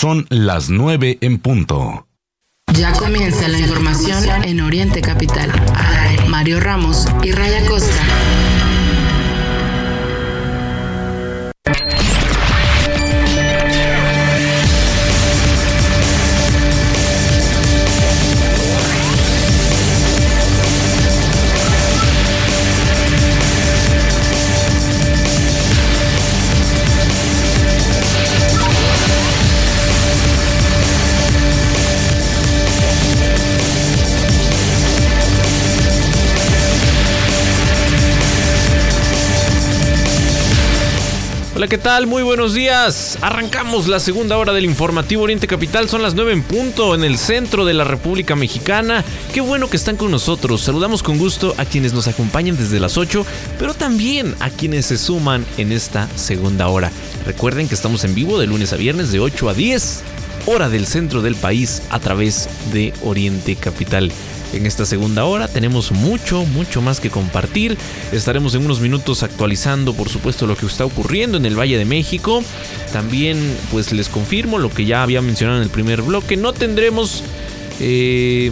Son las 9 en punto. Ya comienza la información en Oriente Capital. Mario Ramos y Raya Costa. Hola, ¿qué tal? Muy buenos días. Arrancamos la segunda hora del informativo Oriente Capital. Son las 9 en punto en el centro de la República Mexicana. Qué bueno que están con nosotros. Saludamos con gusto a quienes nos acompañan desde las 8, pero también a quienes se suman en esta segunda hora. Recuerden que estamos en vivo de lunes a viernes de 8 a 10, hora del centro del país a través de Oriente Capital en esta segunda hora. Tenemos mucho, mucho más que compartir. Estaremos en unos minutos actualizando, por supuesto, lo que está ocurriendo en el Valle de México. También, pues les confirmo lo que ya había mencionado en el primer bloque. No tendremos... Eh,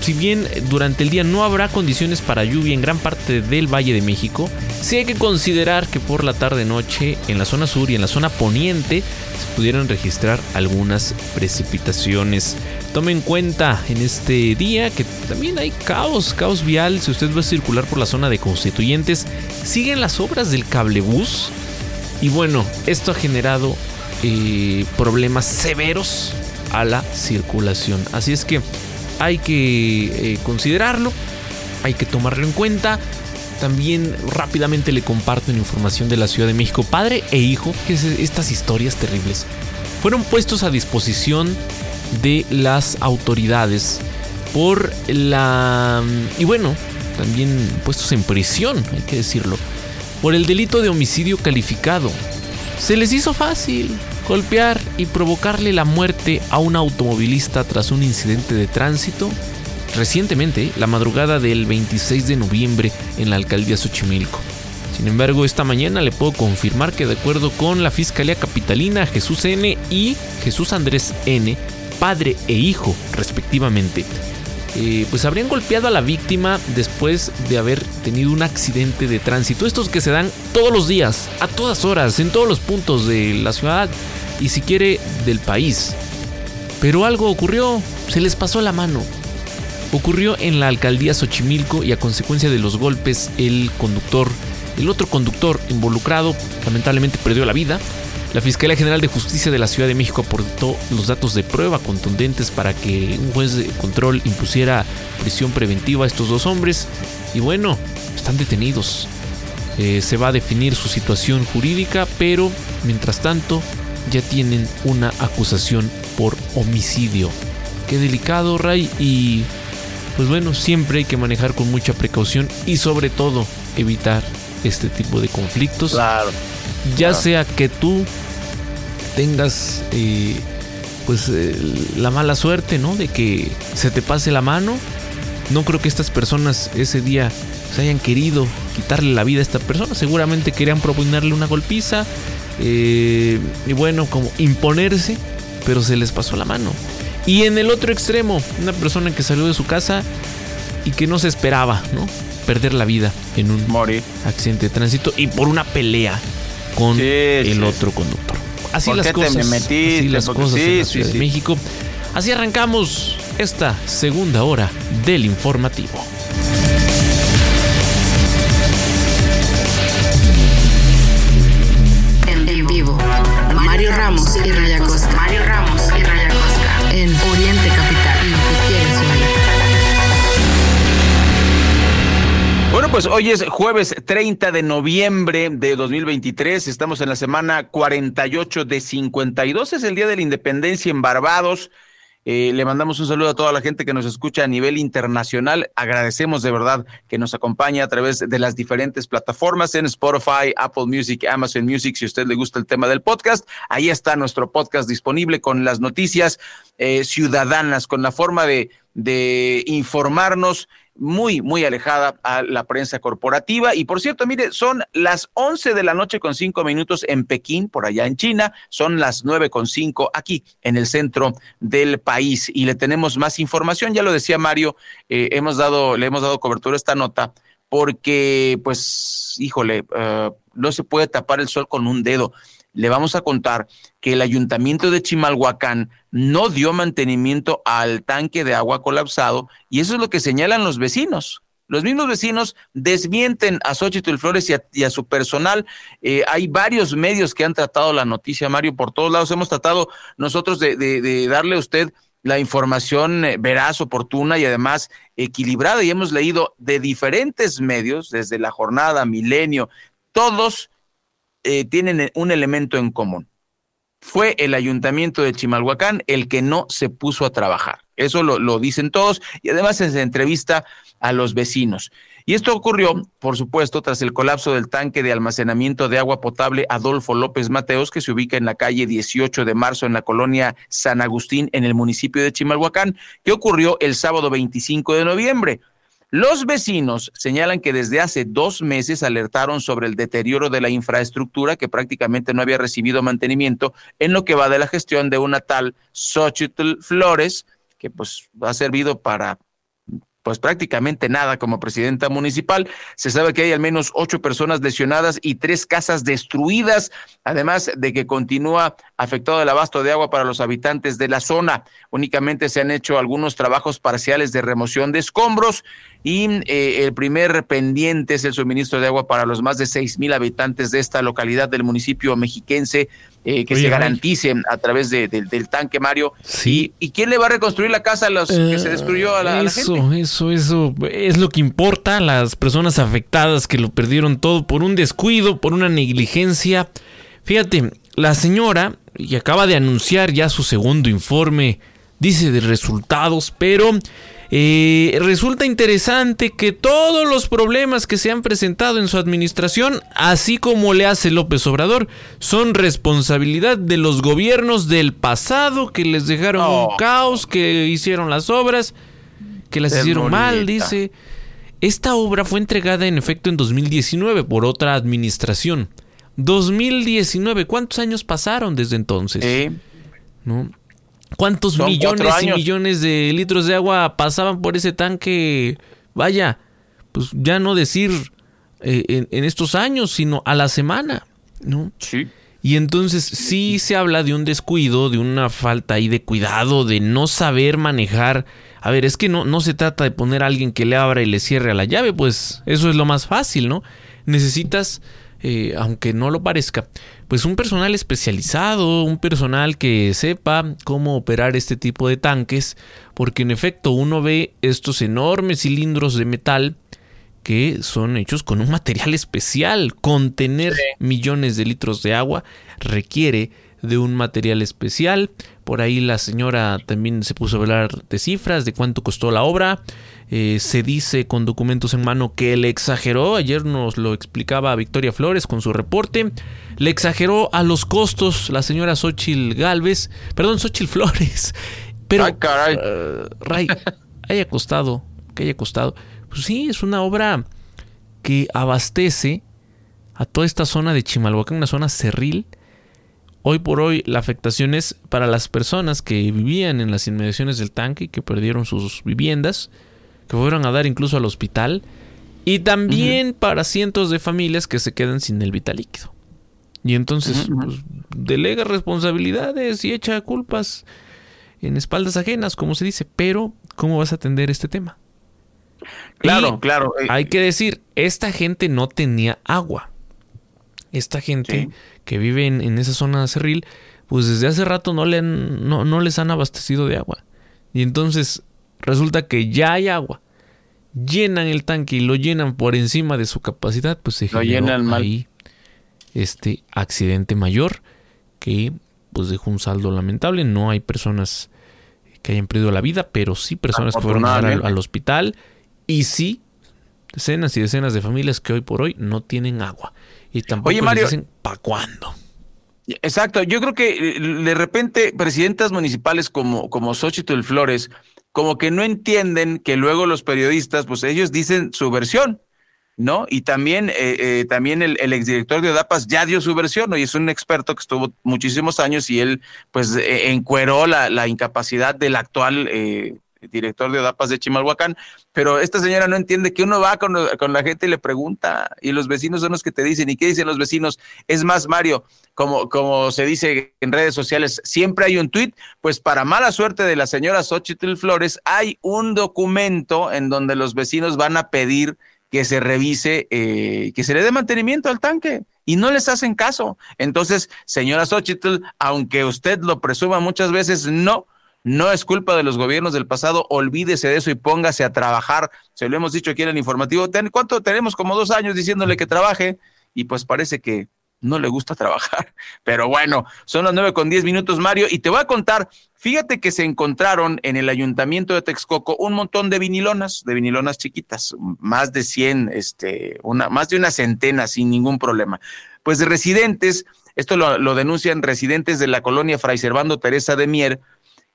si bien durante el día no habrá condiciones para lluvia en gran parte del Valle de México, sí hay que considerar que por la tarde-noche en la zona sur y en la zona poniente se pudieron registrar algunas precipitaciones. Tome en cuenta en este día que también hay caos, caos vial. Si usted va a circular por la zona de constituyentes, siguen las obras del cablebús. Y bueno, esto ha generado eh, problemas severos a la circulación. Así es que hay que eh, considerarlo, hay que tomarlo en cuenta. También rápidamente le comparto información de la Ciudad de México. Padre e hijo, que es estas historias terribles, fueron puestos a disposición de las autoridades por la... Y bueno, también puestos en prisión, hay que decirlo, por el delito de homicidio calificado. Se les hizo fácil golpear y provocarle la muerte a un automovilista tras un incidente de tránsito recientemente, la madrugada del 26 de noviembre en la alcaldía Xochimilco. Sin embargo, esta mañana le puedo confirmar que de acuerdo con la Fiscalía Capitalina, Jesús N y Jesús Andrés N, padre e hijo respectivamente, eh, pues habrían golpeado a la víctima después de haber tenido un accidente de tránsito. Estos que se dan todos los días, a todas horas, en todos los puntos de la ciudad y si quiere del país. Pero algo ocurrió, se les pasó la mano. Ocurrió en la alcaldía Xochimilco y a consecuencia de los golpes el conductor, el otro conductor involucrado, lamentablemente perdió la vida. La Fiscalía General de Justicia de la Ciudad de México aportó los datos de prueba contundentes para que un juez de control impusiera prisión preventiva a estos dos hombres. Y bueno, están detenidos. Eh, se va a definir su situación jurídica, pero mientras tanto ya tienen una acusación por homicidio. Qué delicado, Ray. Y pues bueno, siempre hay que manejar con mucha precaución y sobre todo evitar este tipo de conflictos. Claro. Ya sea que tú tengas eh, pues eh, la mala suerte, ¿no? De que se te pase la mano. No creo que estas personas ese día se hayan querido quitarle la vida a esta persona. Seguramente querían proponerle una golpiza. Eh, y bueno, como imponerse, pero se les pasó la mano. Y en el otro extremo, una persona que salió de su casa y que no se esperaba, ¿no? Perder la vida en un Morir. accidente de tránsito y por una pelea con Sí, el sí, otro conductor. Así ¿Por las cosas. me metiste? así las cosas sí, en la Ciudad de. México. Así arrancamos esta segunda hora del informativo. Pues hoy es jueves 30 de noviembre de 2023. Estamos en la semana 48 de 52. Es el Día de la Independencia en Barbados. Eh, le mandamos un saludo a toda la gente que nos escucha a nivel internacional. Agradecemos de verdad que nos acompañe a través de las diferentes plataformas en Spotify, Apple Music, Amazon Music. Si a usted le gusta el tema del podcast, ahí está nuestro podcast disponible con las noticias eh, ciudadanas, con la forma de, de informarnos muy, muy alejada a la prensa corporativa. Y por cierto, mire, son las 11 de la noche con cinco minutos en Pekín, por allá en China, son las nueve con cinco aquí en el centro del país. Y le tenemos más información, ya lo decía Mario, eh, hemos dado, le hemos dado cobertura a esta nota porque, pues, híjole, uh, no se puede tapar el sol con un dedo le vamos a contar que el ayuntamiento de Chimalhuacán no dio mantenimiento al tanque de agua colapsado y eso es lo que señalan los vecinos. Los mismos vecinos desmienten a Xochitl Flores y a, su personal. Eh, hay varios medios que han tratado la noticia, Mario, por todos lados. Hemos tratado nosotros de, darle a usted la información eh, veraz, oportuna y además equilibrada. Y hemos leído de diferentes medios, desde La Jornada, Milenio, todos eh, tienen un elemento en común. Fue el ayuntamiento de Chimalhuacán el que no se puso a trabajar. Eso lo, lo dicen todos y además se entrevista a los vecinos. Y esto ocurrió, por supuesto, tras el colapso del tanque de almacenamiento de agua potable Adolfo López Mateos, que se ubica en la calle 18 de marzo en la colonia San Agustín, en el municipio de Chimalhuacán, que ocurrió el sábado 25 de noviembre. Los vecinos señalan que desde hace dos meses alertaron sobre el deterioro de la infraestructura que prácticamente no había recibido mantenimiento en lo que va de la gestión de una tal Xochitl Flores, que pues ha servido para pues prácticamente nada como presidenta municipal. Se sabe que hay al menos ocho personas lesionadas y tres casas destruidas, además de que continúa afectado el abasto de agua para los habitantes de la zona. Únicamente se han hecho algunos trabajos parciales de remoción de escombros y eh, el primer pendiente es el suministro de agua para los más de seis mil habitantes de esta localidad del municipio mexiquense eh, que se garantice a través del tanque, Mario. Sí. ¿Y, quién le va a reconstruir la casa a los que se destruyó a la, eso, gente? Eso, eso, es lo que importa. Las personas afectadas que lo perdieron todo por un descuido, por una negligencia. Fíjate, la señora, y acaba de anunciar ya su segundo informe, dice de resultados, pero eh, resulta interesante que todos los problemas que se han presentado en su administración, así como le hace López Obrador, son responsabilidad de los gobiernos del pasado que les dejaron un caos, que hicieron las obras, que las hicieron mal, dice. Esta obra fue entregada en efecto en 2019 por otra administración. 2019, ¿cuántos años pasaron desde entonces? Sí. ¿No? ¿Cuántos millones y millones de litros de agua pasaban por ese tanque? Vaya, pues ya no decir eh, en, estos años, sino a la semana, ¿no? Sí. Y entonces sí se habla de un descuido, de una falta ahí de cuidado, de no saber manejar. A ver, es que no, no se trata de poner a alguien que le abra y le cierre a la llave, pues eso es lo más fácil, ¿no? Necesitas eh, aunque no lo parezca, pues un personal especializado, un personal que sepa cómo operar este tipo de tanques, porque en efecto uno ve estos enormes cilindros de metal que son hechos con un material especial. Contener millones de litros de agua requiere de un material especial. Por ahí la señora también se puso a hablar de cifras, de cuánto costó la obra. Eh, se dice con documentos en mano que le exageró, ayer nos lo explicaba Victoria Flores con su reporte, le exageró a los costos la señora Xochil Galvez, perdón, Xochil Flores, pero Ay, caray. Uh, Ray, haya costado, que haya costado, pues sí, es una obra que abastece a toda esta zona de Chimalhuacán, una zona cerril, Hoy por hoy la afectación es para las personas que vivían en las inmediaciones del tanque y que perdieron sus viviendas, que fueron a dar incluso al hospital, y también para cientos de familias que se quedan sin el vital líquido. Y entonces pues, delega responsabilidades y echa culpas en espaldas ajenas, como se dice, pero ¿cómo vas a atender este tema? Claro, claro. Eh, hay que decir, esta gente no tenía agua. Esta gente que vive en, esa zona cerril, pues desde hace rato no, le no, no les han abastecido de agua. Y entonces resulta que ya hay agua, llenan el tanque y lo llenan por encima de su capacidad, pues se lo llenan ahí este accidente mayor que pues dejó un saldo lamentable. No hay personas que hayan perdido la vida, pero sí personas que fueron al, al, hospital. Y sí decenas y decenas de familias que hoy por hoy no tienen agua. Y tampoco Oye, Mario, dicen para cuándo. Exacto, yo creo que eh, de repente presidentas municipales como, como Xochitl Flores, como que no entienden que luego los periodistas, pues ellos dicen su versión, ¿no? Y también, eh, eh, también el, exdirector de ODAPAS ya dio su versión, ¿no? Y es un experto que estuvo muchísimos años y él, pues, encueró la, la incapacidad del actual director de ODAPAS de Chimalhuacán, pero esta señora no entiende que uno va con, con, la gente y le pregunta, y los vecinos son los que te dicen, ¿y qué dicen los vecinos? Es más, Mario, como, como se dice en redes sociales, siempre hay un tuit, pues para mala suerte de la señora Xochitl Flores, hay un documento en donde los vecinos van a pedir que se revise, eh, que se le dé mantenimiento al tanque y no les hacen caso. Entonces, señora Xochitl, aunque usted lo presuma muchas veces, no, no es culpa de los gobiernos del pasado, olvídese de eso y póngase a trabajar. Se lo hemos dicho aquí en el informativo. ¿Cuánto tenemos? Como dos años diciéndole que trabaje y pues parece que no le gusta trabajar. Pero bueno, son las nueve con diez minutos, Mario, y te voy a contar. Fíjate que se encontraron en el ayuntamiento de Texcoco un montón de vinilonas, de vinilonas chiquitas, más de cien, este, una, más de una centena sin ningún problema. Pues de residentes, esto lo, lo denuncian residentes de la colonia Fray Servando Teresa de Mier,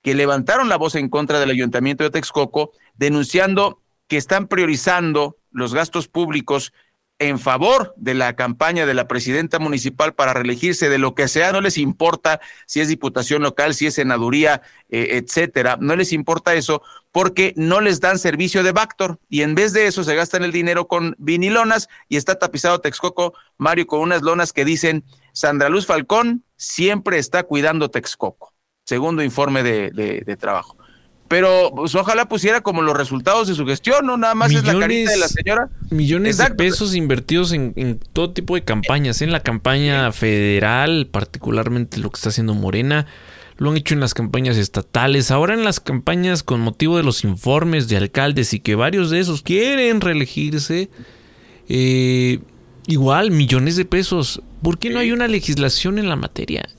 que levantaron la voz en contra del ayuntamiento de Texcoco, denunciando que están priorizando los gastos públicos en favor de la campaña de la presidenta municipal para reelegirse de lo que sea, no les importa si es diputación local, si es senaduría, eh, etcétera, no les importa eso porque no les dan servicio de Bactor y en vez de eso se gastan el dinero con vinilonas y está tapizado Texcoco, Mario, con unas lonas que dicen Sandra Luz Falcón siempre está cuidando Texcoco segundo informe de, de, trabajo. Pero pues, ojalá pusiera como los resultados de su gestión, no nada más es la carita de la señora. Millones de pesos invertidos en, en, todo tipo de campañas, en la campaña federal, particularmente lo que está haciendo Morena, lo han hecho en las campañas estatales, ahora en las campañas con motivo de los informes de alcaldes y que varios de esos quieren reelegirse. Eh, igual, millones de pesos. ¿Por qué no hay una legislación en la materia?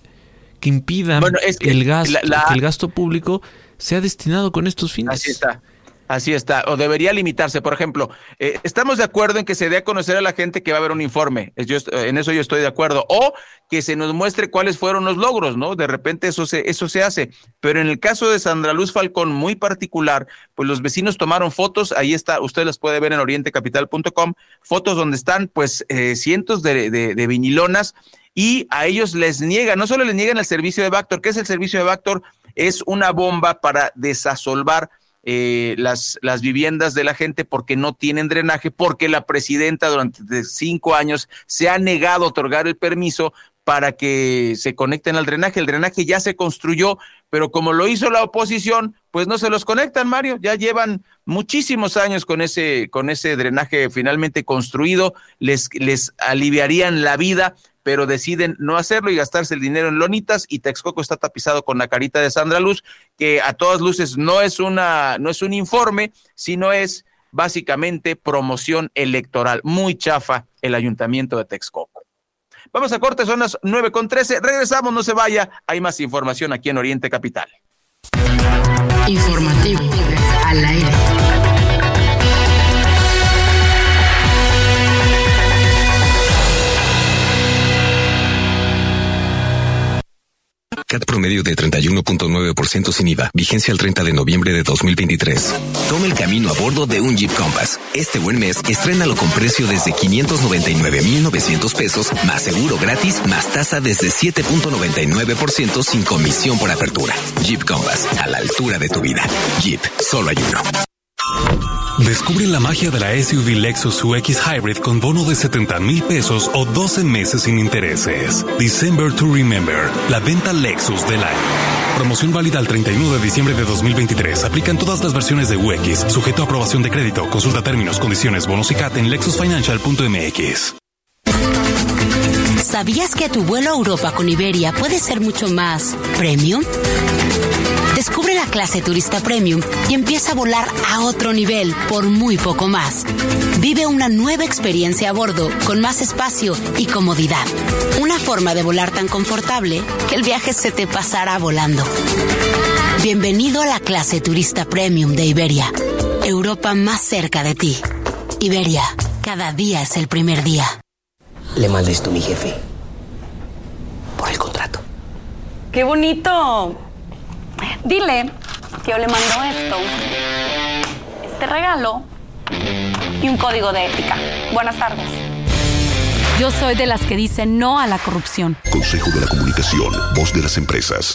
Que impidan que el gasto, que el gasto público sea destinado con estos fines. Así está. Así está, o debería limitarse. Por ejemplo, eh, estamos de acuerdo en que se dé a conocer a la gente que va a haber un informe. Yo, en eso yo estoy de acuerdo. O que se nos muestre cuáles fueron los logros, ¿no? De repente eso se, eso se hace. Pero en el caso de Sandra Luz Falcón, muy particular, pues los vecinos tomaron fotos. Ahí está, usted las puede ver en orientecapital.com. Fotos donde están, pues, eh, cientos de, de, de vinilonas y a ellos les niegan, no solo les niegan el servicio de Bactor, ¿qué es el servicio de Bactor? Es una bomba para desasolvar eh, las, las viviendas de la gente porque no tienen drenaje, porque la presidenta durante cinco años se ha negado a otorgar el permiso para que se conecten al drenaje. El drenaje ya se construyó, pero como lo hizo la oposición, pues no se los conectan, Mario. Ya llevan muchísimos años con ese, con ese drenaje finalmente construido, les, les aliviarían la vida, pero deciden no hacerlo y gastarse el dinero en lonitas y Texcoco está tapizado con la carita de Sandra Luz, que a todas luces no es una no es un informe, sino es básicamente promoción electoral. Muy chafa el ayuntamiento de Texcoco. Vamos a corte, son las nueve con trece. Regresamos, no se vaya. Hay más información aquí en Oriente Capital. Informativo al aire. CAT promedio de 31.9% sin IVA. Vigencia el 30 de noviembre de 2023. Toma el camino a bordo de un Jeep Compass. Este buen mes, estrénalo con precio desde 599,900 pesos, más seguro gratis, más tasa desde 7.99% sin comisión por apertura. Jeep Compass, a la altura de tu vida. Jeep, solo hay uno. Descubre la magia de la SUV Lexus UX Hybrid con bono de 70 mil pesos o 12 meses sin intereses. December to Remember, la venta Lexus del año. Promoción válida al 31 de diciembre de 2023. Aplican todas las versiones de UX, sujeto a aprobación de crédito. Consulta términos, condiciones, bonos y CAT en lexusfinancial.mx. ¿Sabías que tu vuelo a Europa con Iberia puede ser mucho más premium? Descubre la clase turista premium y empieza a volar a otro nivel por muy poco más. Vive una nueva experiencia a bordo con más espacio y comodidad. Una forma de volar tan confortable que el viaje se te pasará volando. Bienvenido a la clase turista premium de Iberia. Europa más cerca de ti. Iberia, cada día es el primer día. Le maldes tú, mi jefe. Por el contrario ¡Qué bonito! Dile que yo le mando esto, este regalo y un código de ética. Buenas tardes. Yo soy de las que dicen no a la corrupción. Consejo de la Comunicación, voz de las empresas.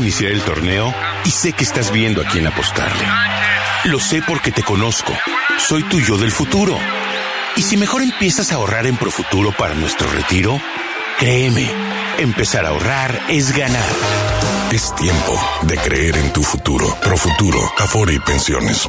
Iniciar el torneo y sé que estás viendo a quién apostarle. Lo sé porque te conozco. Soy tu yo del futuro. Y si mejor empiezas a ahorrar en Profuturo para nuestro retiro, créeme, empezar a ahorrar es ganar. Es tiempo de creer en tu futuro. Profuturo, Afore y Pensiones.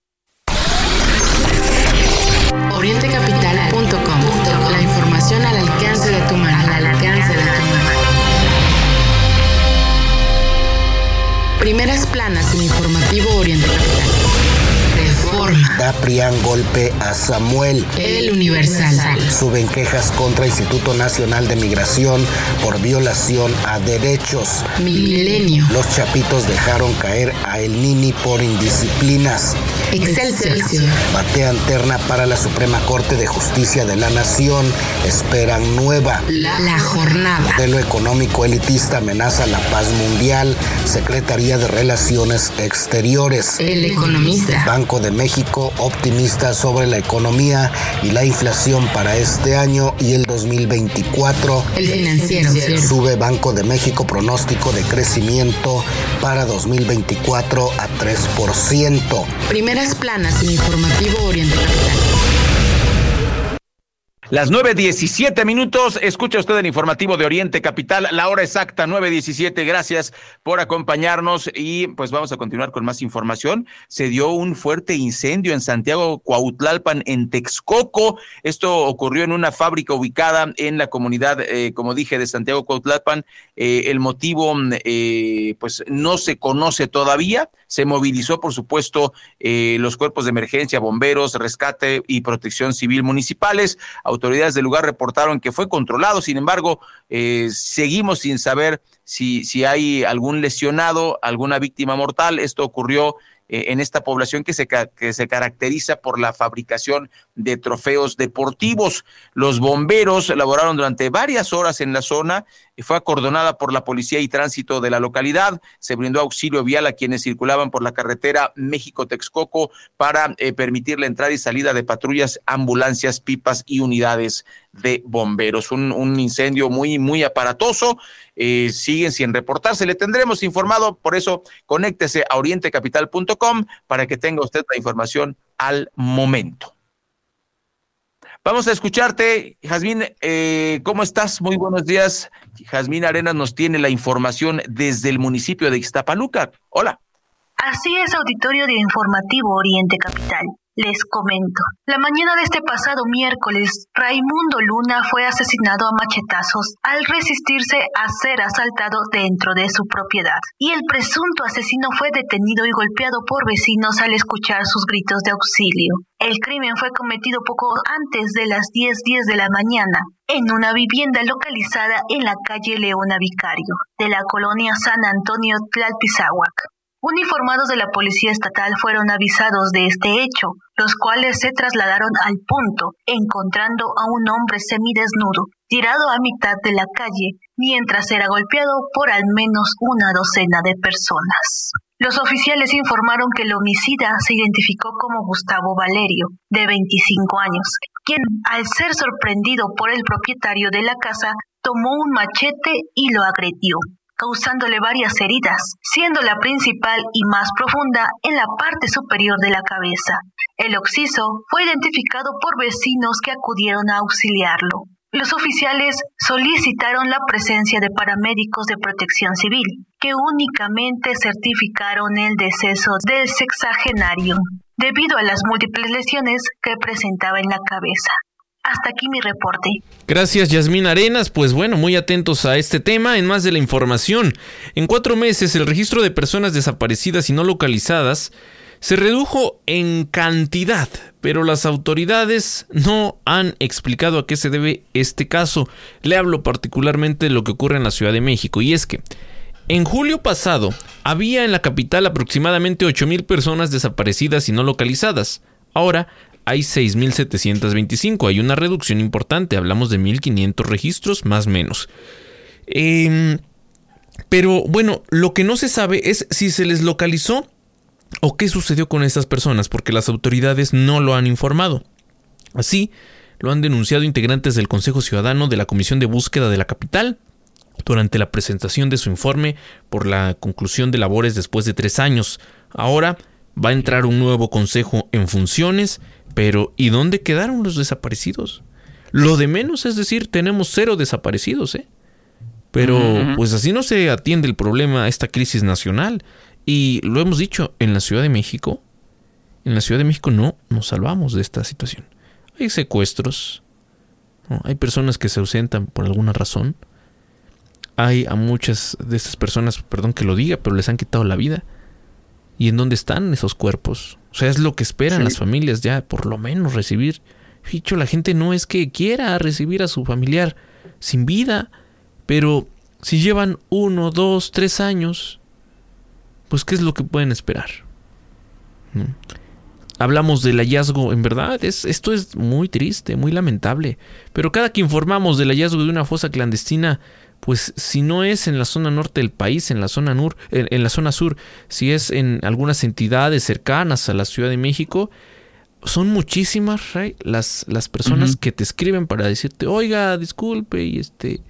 En Da Prián golpe a Samuel. El Universal. Suben quejas contra Instituto Nacional de Migración por violación a derechos. Milenio. Los chapitos dejaron caer a El Nini por indisciplinas. Excelsior. Batean terna para la Suprema Corte de Justicia de la Nación. Esperan nueva. La, la jornada. De lo económico elitista amenaza la paz mundial. Secretaría de Relaciones Exteriores. El economista. Banco de México optimista sobre la economía y la inflación para este año y el 2024. El financiero. Sube Banco de México pronóstico de crecimiento para 2024 a 3%. Primeras planas en informativo Oriente Capital. Las 9.17 minutos, escucha usted el informativo de Oriente Capital, la hora exacta 9.17, gracias por acompañarnos y pues vamos a continuar con más información. Se dio un fuerte incendio en Santiago Cuautlalpan, en Texcoco. Esto ocurrió en una fábrica ubicada en la comunidad, eh, como dije, de Santiago Cuautlalpan. Eh, el motivo eh, pues no se conoce todavía. Se movilizó, por supuesto, los cuerpos de emergencia, bomberos, rescate y protección civil municipales autoridades del lugar reportaron que fue controlado, sin embargo, eh, seguimos sin saber si, si hay algún lesionado, alguna víctima mortal. Esto ocurrió eh, en esta población que se, que se caracteriza por la fabricación de trofeos deportivos. Los bomberos laboraron durante varias horas en la zona, fue acordonada por la policía y tránsito de la localidad, se brindó auxilio vial a quienes circulaban por la carretera México-Texcoco para eh, permitir la entrada y salida de patrullas, ambulancias, pipas y unidades de bomberos. Un, incendio muy, muy aparatoso. Eh, siguen sin reportarse. Le tendremos informado, por eso conéctese a orientecapital.com para que tenga usted la información al momento. Vamos a escucharte, Jazmín. Eh, ¿Cómo estás? Muy buenos días. Jazmín Arenas nos tiene la información desde el municipio de Ixtapaluca. Hola. Así es, auditorio de Informativo Oriente Capital. Les comento. La mañana de este pasado miércoles, Raimundo Luna fue asesinado a machetazos al resistirse a ser asaltado dentro de su propiedad. Y el presunto asesino fue detenido y golpeado por vecinos al escuchar sus gritos de auxilio. El crimen fue cometido poco antes de las 10:10 de la mañana en una vivienda localizada en la calle Leona Vicario, de la colonia San Antonio Tlalpizahuac. Uniformados de la Policía Estatal fueron avisados de este hecho, los cuales se trasladaron al punto, encontrando a un hombre semidesnudo, tirado a mitad de la calle, mientras era golpeado por al menos una docena de personas. Los oficiales informaron que el homicida se identificó como Gustavo Valerio, de 25 años, quien, al ser sorprendido por el propietario de la casa, tomó un machete y lo agredió causándole varias heridas, siendo la principal y más profunda en la parte superior de la cabeza. El occiso fue identificado por vecinos que acudieron a auxiliarlo. Los oficiales solicitaron la presencia de paramédicos de protección civil, que únicamente certificaron el deceso del sexagenario, debido a las múltiples lesiones que presentaba en la cabeza. Hasta aquí mi reporte. Gracias, Yasmín Arenas. Pues bueno, muy atentos a este tema. En más de la información, en cuatro meses el registro de personas desaparecidas y no localizadas se redujo en cantidad, pero las autoridades no han explicado a qué se debe este caso. Le hablo particularmente de lo que ocurre en la Ciudad de México, y es que en julio pasado había en la capital aproximadamente 8.000 personas desaparecidas y no localizadas. Ahora hay 6.725, hay una reducción importante, hablamos de 1.500 registros más o menos. Em, pero bueno, lo que no se sabe es si se les localizó ¿O qué sucedió con estas personas? Porque las autoridades no lo han informado. Así, lo han denunciado integrantes del Consejo Ciudadano de la Comisión de Búsqueda de la Capital durante la presentación de su informe por la conclusión de labores después de tres años. Ahora va a entrar un nuevo consejo en funciones, pero ¿y dónde quedaron los desaparecidos? Lo de menos es decir, tenemos cero desaparecidos, ¿eh? Pero pues así no se atiende el problema a esta crisis nacional. Y lo hemos dicho, en la Ciudad de México, en la Ciudad de México no nos salvamos de esta situación. Hay secuestros, hay personas que se ausentan por alguna razón. Hay a muchas de estas personas, perdón que lo diga, pero les han quitado la vida. ¿Y en dónde están esos cuerpos? O sea, es lo que esperan las familias ya, por lo menos recibir. Dicho, la gente no es que quiera recibir a su familiar sin vida, pero si llevan uno, dos, tres años pues ¿qué es lo que pueden esperar? Hablamos del hallazgo, en verdad, es, esto es muy triste, muy lamentable, pero cada que informamos del hallazgo de una fosa clandestina, pues si no es en la zona norte del país, en la zona, nur, en, la zona sur, si es en algunas entidades cercanas a la Ciudad de México, son muchísimas las, las personas que te escriben para decirte, oiga, disculpe, y este,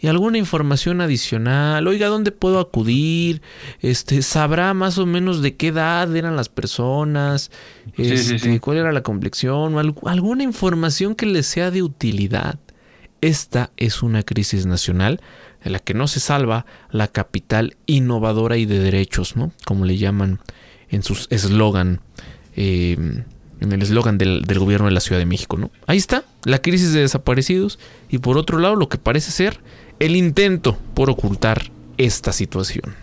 y alguna información adicional. Oiga, ¿dónde puedo acudir? Este, sabrá más o menos de qué edad eran las personas, este, cuál era la complexión, o alguna información que les sea de utilidad. Esta es una crisis nacional en la que no se salva la capital innovadora y de derechos, ¿no? Como le llaman en su eslogan. Em, en el eslogan del, del, gobierno de la Ciudad de México, ¿no? Ahí está, la crisis de desaparecidos y por otro lado lo que parece ser el intento por ocultar esta situación.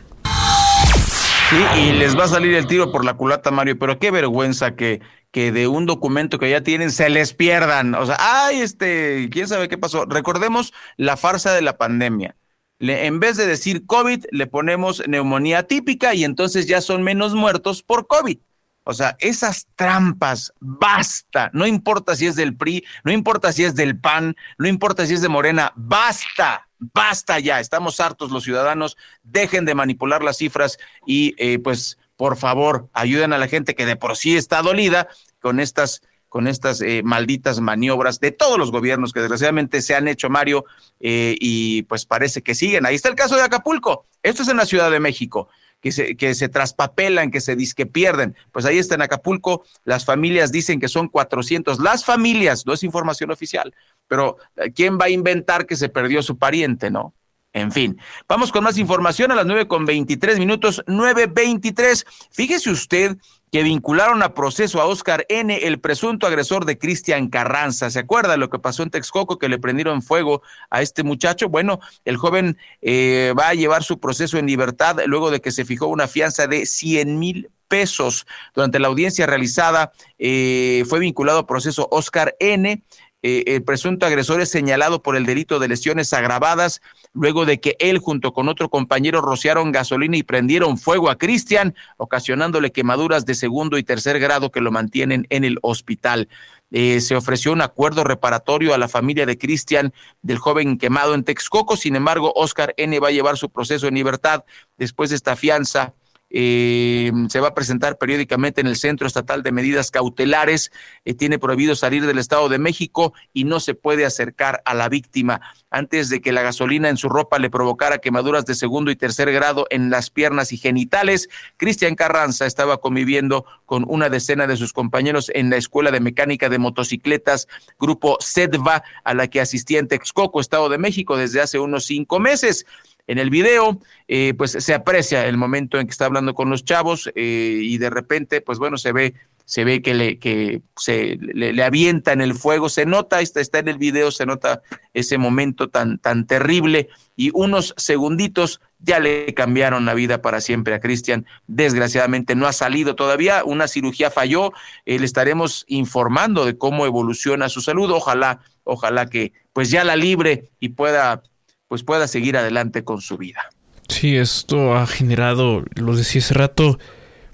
Sí, y les va a salir el tiro por la culata, Mario, pero qué vergüenza que, que de un documento que ya tienen se les pierdan. O sea, ay, este, quién sabe qué pasó. Recordemos la farsa de la pandemia. En vez de decir COVID, le ponemos neumonía típica y entonces ya son menos muertos por COVID. O sea, esas trampas, basta. No importa si es del PRI, no importa si es del PAN, no importa si es de Morena, basta basta ya, estamos hartos los ciudadanos, dejen de manipular las cifras y eh, pues por favor ayuden a la gente que de por sí está dolida con estas con estas eh, malditas maniobras de todos los gobiernos que desgraciadamente se han hecho, Mario, eh, y pues parece que siguen. Ahí está el caso de Acapulco. Esto es en la Ciudad de México que se, que se traspapelan, que se disque pierden. Pues ahí está en Acapulco, las familias dicen que son 400, las familias, no es información oficial, pero eh, ¿quién va a inventar que se perdió su pariente, no? En fin, vamos con más información a las nueve con veintitrés minutos, nueve veintitrés. Fíjese usted que vincularon a proceso a Oscar N., el presunto agresor de Cristian Carranza. ¿Se acuerda lo que pasó en Texcoco, que le prendieron fuego a este muchacho? Bueno, el joven eh, va a llevar su proceso en libertad luego de que se fijó una fianza de 100 mil pesos. Durante la audiencia realizada eh, fue vinculado a proceso Oscar N., eh, el presunto agresor es señalado por el delito de lesiones agravadas luego de que él junto con otro compañero rociaron gasolina y prendieron fuego a Cristian, ocasionándole quemaduras de segundo y tercer grado que lo mantienen en el hospital. Eh, se ofreció un acuerdo reparatorio a la familia de Cristian del joven quemado en Texcoco. Sin embargo, Oscar N. va a llevar su proceso en libertad después de esta fianza eh, se va a presentar periódicamente en el Centro Estatal de Medidas Cautelares, eh, tiene prohibido salir del Estado de México y no se puede acercar a la víctima. Antes de que la gasolina en su ropa le provocara quemaduras de segundo y tercer grado en las piernas y genitales, Cristian Carranza estaba conviviendo con una decena de sus compañeros en la Escuela de Mecánica de Motocicletas, grupo SEDVA, a la que asistía en Texcoco, Estado de México, desde hace unos cinco meses. En el video, eh, pues se aprecia el momento en que está hablando con los chavos eh, y de repente, pues bueno, se ve, se ve que le, que se le, avienta en el fuego, se nota, está, está en el video, se nota ese momento tan, tan terrible y unos segunditos ya le cambiaron la vida para siempre a Cristian. Desgraciadamente no ha salido todavía, una cirugía falló, eh, le estaremos informando de cómo evoluciona su salud, ojalá, ojalá que pues ya la libre y pueda pues pueda seguir adelante con su vida. Sí, esto ha generado, lo decía hace rato,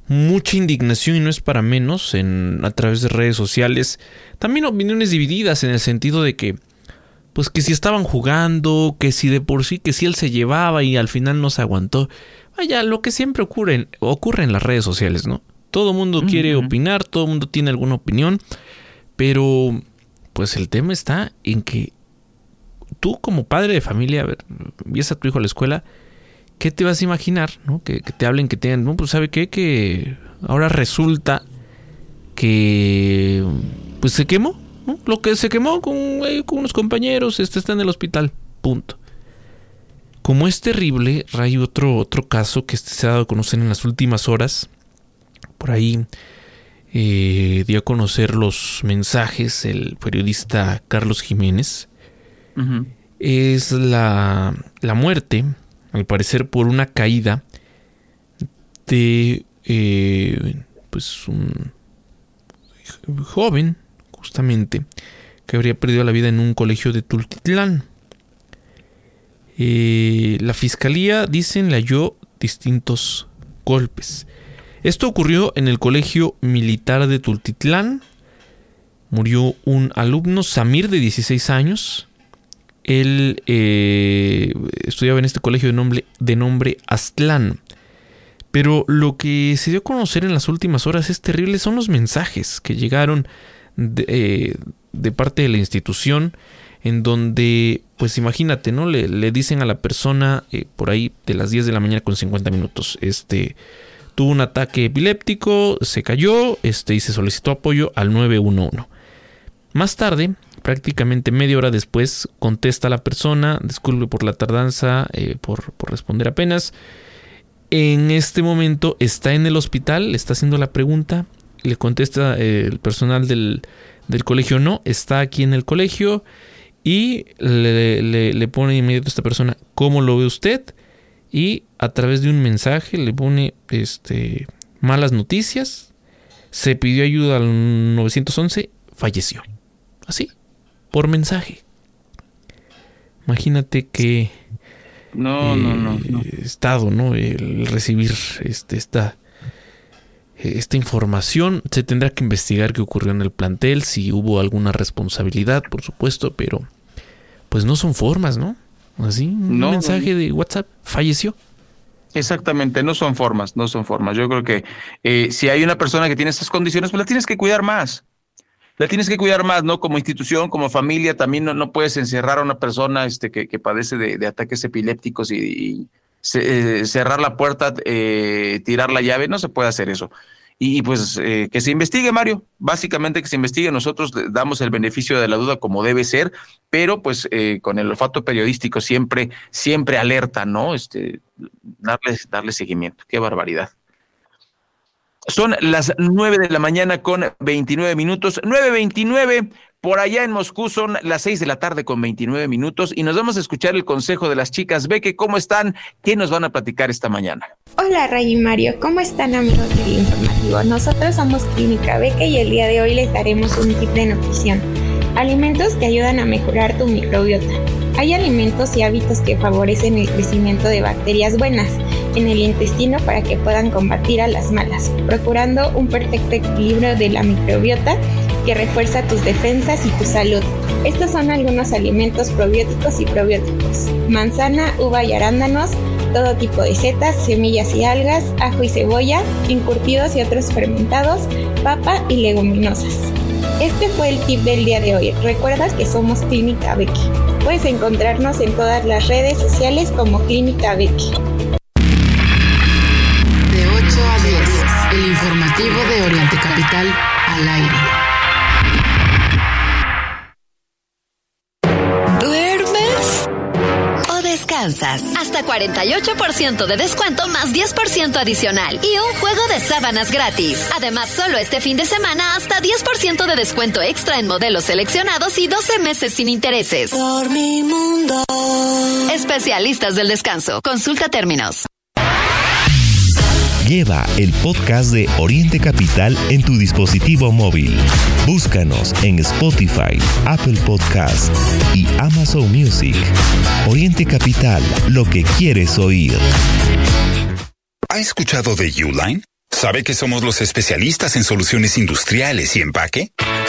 mucha indignación y no es para menos en, a través de redes sociales. También opiniones divididas en el sentido de que, pues que si estaban jugando, que si de por sí, que si él se llevaba y al final no se aguantó. Vaya, lo que siempre ocurre, ocurre en las redes sociales, ¿no? Todo mundo quiere opinar, todo mundo tiene alguna opinión, pero pues el tema está en que tú como padre de familia, a ver, a tu hijo a la escuela, ¿qué te vas a imaginar? ¿no? Que, te hablen, que tengan, no, pues sabe qué, que ahora resulta que pues se quemó, ¿no? Lo que se quemó con, eh, unos compañeros, este está en el hospital, punto. Como es terrible, hay otro, otro caso que este se ha dado a conocer en las últimas horas. Por ahí eh, dio a conocer los mensajes el periodista Carlos Jiménez, es la, la, muerte, al parecer por una caída de eh, pues un joven, justamente, que habría perdido la vida en un colegio de Tultitlán. Eh, la fiscalía, dicen, le halló distintos golpes. Esto ocurrió en el colegio militar de Tultitlán. Murió un alumno, Samir, de 16 años. Él eh, estudiaba en este colegio de nombre, de nombre Aztlán. Pero lo que se dio a conocer en las últimas horas es terrible, son los mensajes que llegaron de, eh, parte de la institución en donde, pues imagínate, ¿no? Le, dicen a la persona eh, por ahí de las 10 de la mañana con 50 minutos, este, tuvo un ataque epiléptico, se cayó, este, y se solicitó apoyo al 911. Más tarde, prácticamente media hora después, contesta la persona, disculpe por la tardanza, eh, por, responder apenas. En este momento está en el hospital, le está haciendo la pregunta, le contesta eh, el personal del, colegio, no, está aquí en el colegio y le, le, pone inmediato a esta persona, ¿cómo lo ve usted? Y a través de un mensaje le pone este, malas noticias, se pidió ayuda al 911, falleció. Así, por mensaje. Imagínate que no, no, no, eh, estado, ¿no? El recibir este, esta, esta información. Se tendrá que investigar qué ocurrió en el plantel, si hubo alguna responsabilidad, por supuesto, pero pues no son formas, ¿no? Así, un mensaje de WhatsApp, falleció. Exactamente, no son formas, no son formas. Yo creo que eh, si hay una persona que tiene estas condiciones, pues la tienes que cuidar más la tienes que cuidar más, ¿no? Como institución, como familia, también no, puedes encerrar a una persona este, que, padece de, ataques epilépticos y, eh, cerrar la puerta, eh, tirar la llave, no se puede hacer eso. Y, pues eh, que se investigue, Mario, básicamente que se investigue, nosotros damos el beneficio de la duda como debe ser, pero pues con el olfato periodístico siempre, siempre alerta, ¿no? Este, darle, darle seguimiento, qué barbaridad. Son las 9 de la mañana con 29 minutos. 9.29. Por allá en Moscú son las 6 de la tarde con 29 minutos y nos vamos a escuchar el consejo de las chicas. Beque, ¿cómo están? ¿Qué nos van a platicar esta mañana? Hola Ray y Mario, ¿cómo están amigos del informativo? Nosotros somos Clínica Beque y el día de hoy les daremos un tip de nutrición. Alimentos que ayudan a mejorar tu microbiota. Hay alimentos y hábitos que favorecen el crecimiento de bacterias buenas en el intestino para que puedan combatir a las malas, procurando un perfecto equilibrio de la microbiota que refuerza tus defensas y tu salud. Estos son algunos alimentos probióticos y probióticos. Manzana, uva y arándanos todo tipo de setas, semillas y algas, ajo y cebolla, encurtidos y otros fermentados, papa y leguminosas. Este fue el tip del día de hoy. Recuerda que somos Clínica Becky. Puedes encontrarnos en todas las redes sociales como Clínica Becky. De 8 a 10, el informativo de Oriente Capital al aire. Hasta 48% de descuento más 10% adicional y un juego de sábanas gratis. Además, solo este fin de semana hasta 10% de descuento extra en modelos seleccionados y 12 meses sin intereses. Por mi mundo. Especialistas del descanso. Consulta términos. Lleva el podcast de Oriente Capital en tu dispositivo móvil. Búscanos en Spotify, Apple Podcast y Amazon Music. Oriente Capital, lo que quieres oír. ¿Ha escuchado de Uline? ¿Sabe que somos los especialistas en soluciones industriales y empaque?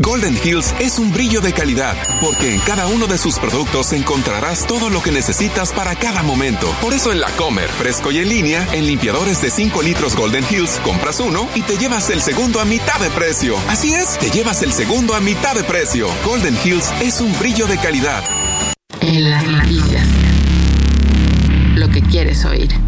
Golden Hills es un brillo de calidad, porque en cada uno de sus productos encontrarás todo lo que necesitas para cada momento. Por eso en la Comer, fresco y en línea, en limpiadores de 5 litros Golden Hills, compras uno y te llevas el segundo a mitad de precio. Así es, te llevas el segundo a mitad de precio. Golden Hills es un brillo de calidad. En las noticias. Lo que quieres oír.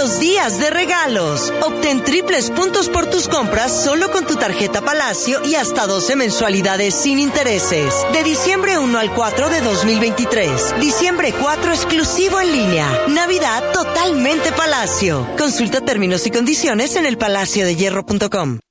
Los días de regalos. Obtén triples puntos por tus compras solo con tu tarjeta Palacio y hasta 12 mensualidades sin intereses. De diciembre 1 al 4 de 2023. Diciembre 4 exclusivo en línea. Navidad totalmente Palacio. Consulta términos y condiciones en elpalaciodehierro.com.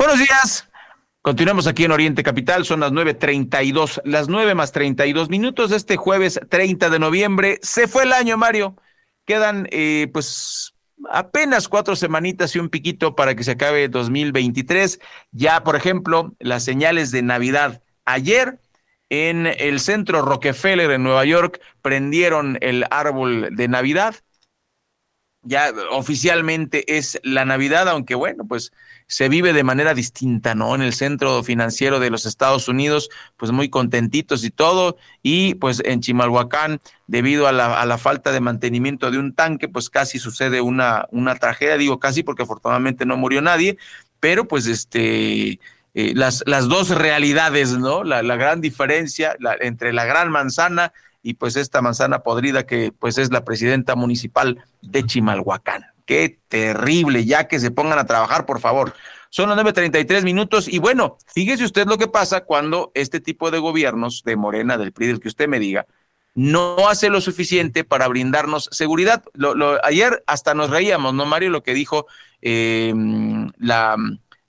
Buenos días. Continuamos aquí en Oriente Capital, son las 9.32, las 9 más 32 minutos de este jueves 30 de noviembre. Se fue el año, Mario. Quedan eh, pues apenas cuatro semanitas y un piquito para que se acabe 2023. Ya, por ejemplo, las señales de Navidad. Ayer en el centro Rockefeller en Nueva York prendieron el árbol de Navidad. Ya oficialmente es la Navidad, aunque bueno, pues se vive de manera distinta, ¿no? En el centro financiero de los Estados Unidos, pues muy contentitos y todo, y pues en Chimalhuacán, debido a la, a la falta de mantenimiento de un tanque, pues casi sucede una, una tragedia, digo casi porque afortunadamente no murió nadie, pero pues este, eh, las, las dos realidades, ¿no? La, la gran diferencia la, entre la gran manzana y pues esta manzana podrida que pues es la presidenta municipal de Chimalhuacán. Qué terrible, ya que se pongan a trabajar, por favor. Son las 9.33 minutos y bueno, fíjese usted lo que pasa cuando este tipo de gobiernos de Morena, del PRI, del que usted me diga, no hace lo suficiente para brindarnos seguridad. Ayer hasta nos reíamos, ¿no, Mario? Lo que dijo eh, la,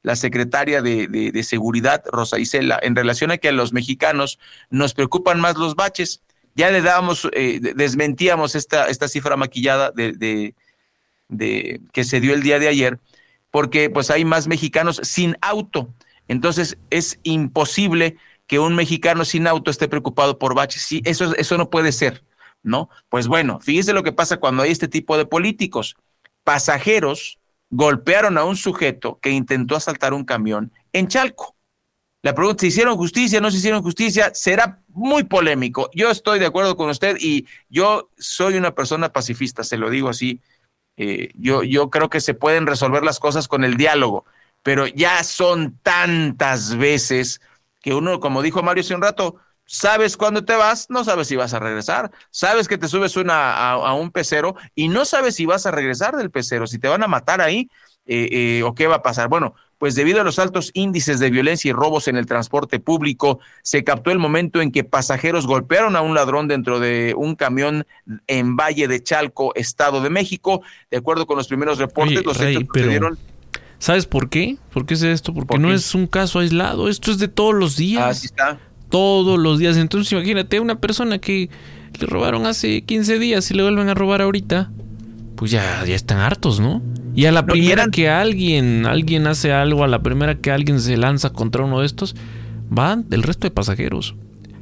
la, secretaria de, de, de, Seguridad, Rosa Isela, en relación a que a los mexicanos nos preocupan más los baches. Ya le dábamos, eh, desmentíamos esta, esta cifra maquillada de, de que se dio el día de ayer, porque pues hay más mexicanos sin auto. Entonces es imposible que un mexicano sin auto esté preocupado por baches. Sí, eso, eso no puede ser, ¿no? Pues bueno, fíjese lo que pasa cuando hay este tipo de políticos. Pasajeros golpearon a un sujeto que intentó asaltar un camión en Chalco. La pregunta, ¿se hicieron justicia? ¿No se hicieron justicia? Será muy polémico. Yo estoy de acuerdo con usted y yo soy una persona pacifista, se lo digo así. Eh, yo, yo creo que se pueden resolver las cosas con el diálogo, pero ya son tantas veces que uno, como dijo Mario hace un rato, sabes cuándo te vas, no sabes si vas a regresar, sabes que te subes a, un pecero y no sabes si vas a regresar del pecero, si te van a matar ahí eh, eh, o qué va a pasar. Bueno, pues debido a los altos índices de violencia y robos en el transporte público, se captó el momento en que pasajeros golpearon a un ladrón dentro de un camión en Valle de Chalco, Estado de México. De acuerdo con los primeros reportes, los hechos sucedieron ¿Sabes por qué? ¿Por qué es esto? Porque no es un caso aislado, esto es de todos los días. Así está. Todos los días. Entonces imagínate una persona que le robaron hace 15 días y le vuelven a robar ahorita. Pues ya, ya están hartos, ¿no? Y a la primera que alguien, alguien hace algo, a la primera que alguien se lanza contra uno de estos, van el resto de pasajeros.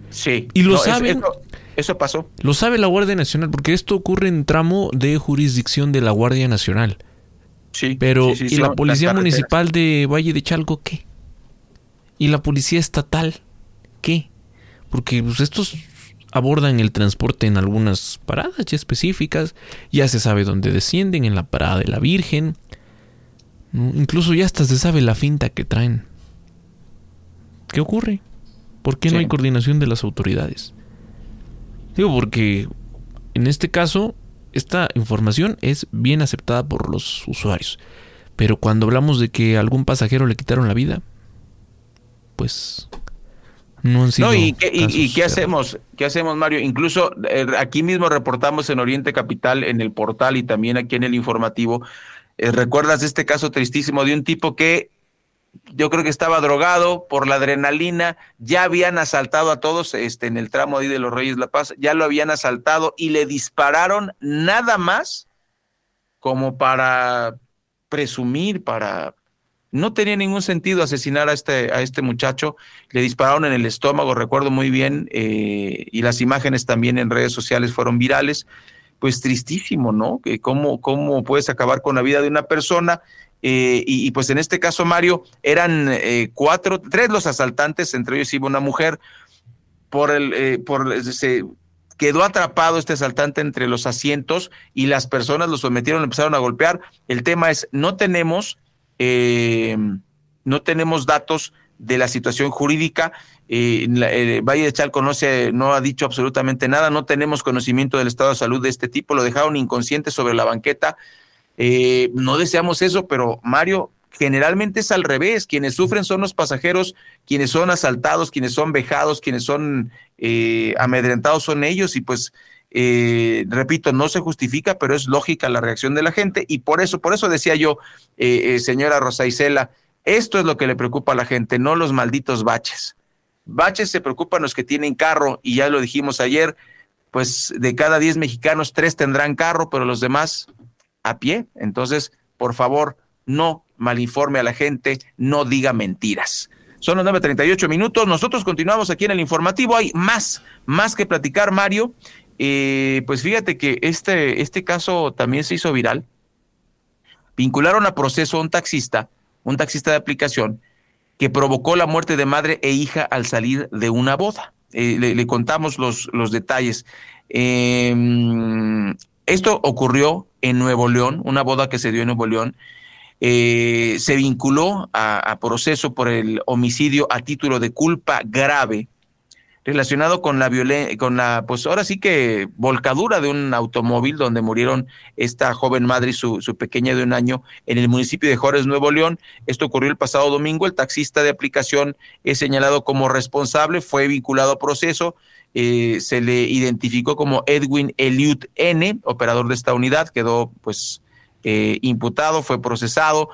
Sí. Y lo saben. Eso, eso, pasó. Lo sabe la Guardia Nacional, porque esto ocurre en tramo de jurisdicción de la Guardia Nacional. Sí. Pero, ¿y la Policía Municipal de Valle de Chalco qué? ¿Y la Policía Estatal qué? Porque pues, estos abordan el transporte en algunas paradas ya específicas, ya se sabe dónde descienden, en la parada de la Virgen, incluso ya hasta se sabe la finta que traen. ¿Qué ocurre? ¿Por qué no hay coordinación de las autoridades? Digo, porque en este caso esta información es bien aceptada por los usuarios. Pero cuando hablamos de que a algún pasajero le quitaron la vida, pues no han sido. y, qué, hacemos? ¿Qué hacemos, Mario? Incluso eh, aquí mismo reportamos en Oriente Capital, en el portal y también aquí en el informativo. Eh, ¿Recuerdas este caso tristísimo de un tipo que yo creo que estaba drogado por la adrenalina, ya habían asaltado a todos este, en el tramo ahí de los Reyes La Paz, ya lo habían asaltado y le dispararon nada más como para presumir, para... No tenía ningún sentido asesinar a este, a este muchacho, le dispararon en el estómago, recuerdo muy bien, eh, y las imágenes también en redes sociales fueron virales, pues tristísimo, ¿no? Que cómo, cómo puedes acabar con la vida de una persona eh, y, pues en este caso, Mario, eran eh, cuatro, tres los asaltantes, entre ellos iba una mujer. Por el, eh, por, se quedó atrapado este asaltante entre los asientos y las personas lo sometieron, empezaron a golpear. El tema es, no tenemos, no tenemos datos de la situación jurídica. el Valle de Chalco no, no ha dicho absolutamente nada, no tenemos conocimiento del estado de salud de este tipo, lo dejaron inconsciente sobre la banqueta. Eh, no deseamos eso, pero Mario, generalmente es al revés. Quienes sufren son los pasajeros, quienes son asaltados, quienes son vejados, quienes son eh, amedrentados son ellos y pues eh, repito, no se justifica, pero es lógica la reacción de la gente y por eso, por eso decía yo, señora Rosa Isela, esto es lo que le preocupa a la gente, no los malditos baches. Baches se preocupan los que tienen carro y ya lo dijimos ayer, pues de cada 10 mexicanos, tres tendrán carro, pero los demás a pie. Entonces, por favor, no malinforme a la gente, no diga mentiras. Son las 9.38 minutos. Nosotros continuamos aquí en el informativo. Hay más, más que platicar, Mario. Eh, pues fíjate que este, este caso también se hizo viral. Vincularon a proceso a un taxista, un taxista de aplicación, que provocó la muerte de madre e hija al salir de una boda. Eh, le, contamos los, los detalles. Eh, esto ocurrió en Nuevo León, una boda que se dio en Nuevo León. Eh, se vinculó a, proceso por el homicidio a título de culpa grave relacionado con la violencia, con la, pues ahora sí que volcadura de un automóvil donde murieron esta joven madre y su, su pequeña de un año en el municipio de Juárez, Nuevo León. Esto ocurrió el pasado domingo. El taxista de aplicación es señalado como responsable, fue vinculado a proceso. Eh, se le identificó como Edwin Eliud N, operador de esta unidad, quedó pues eh, imputado, fue procesado.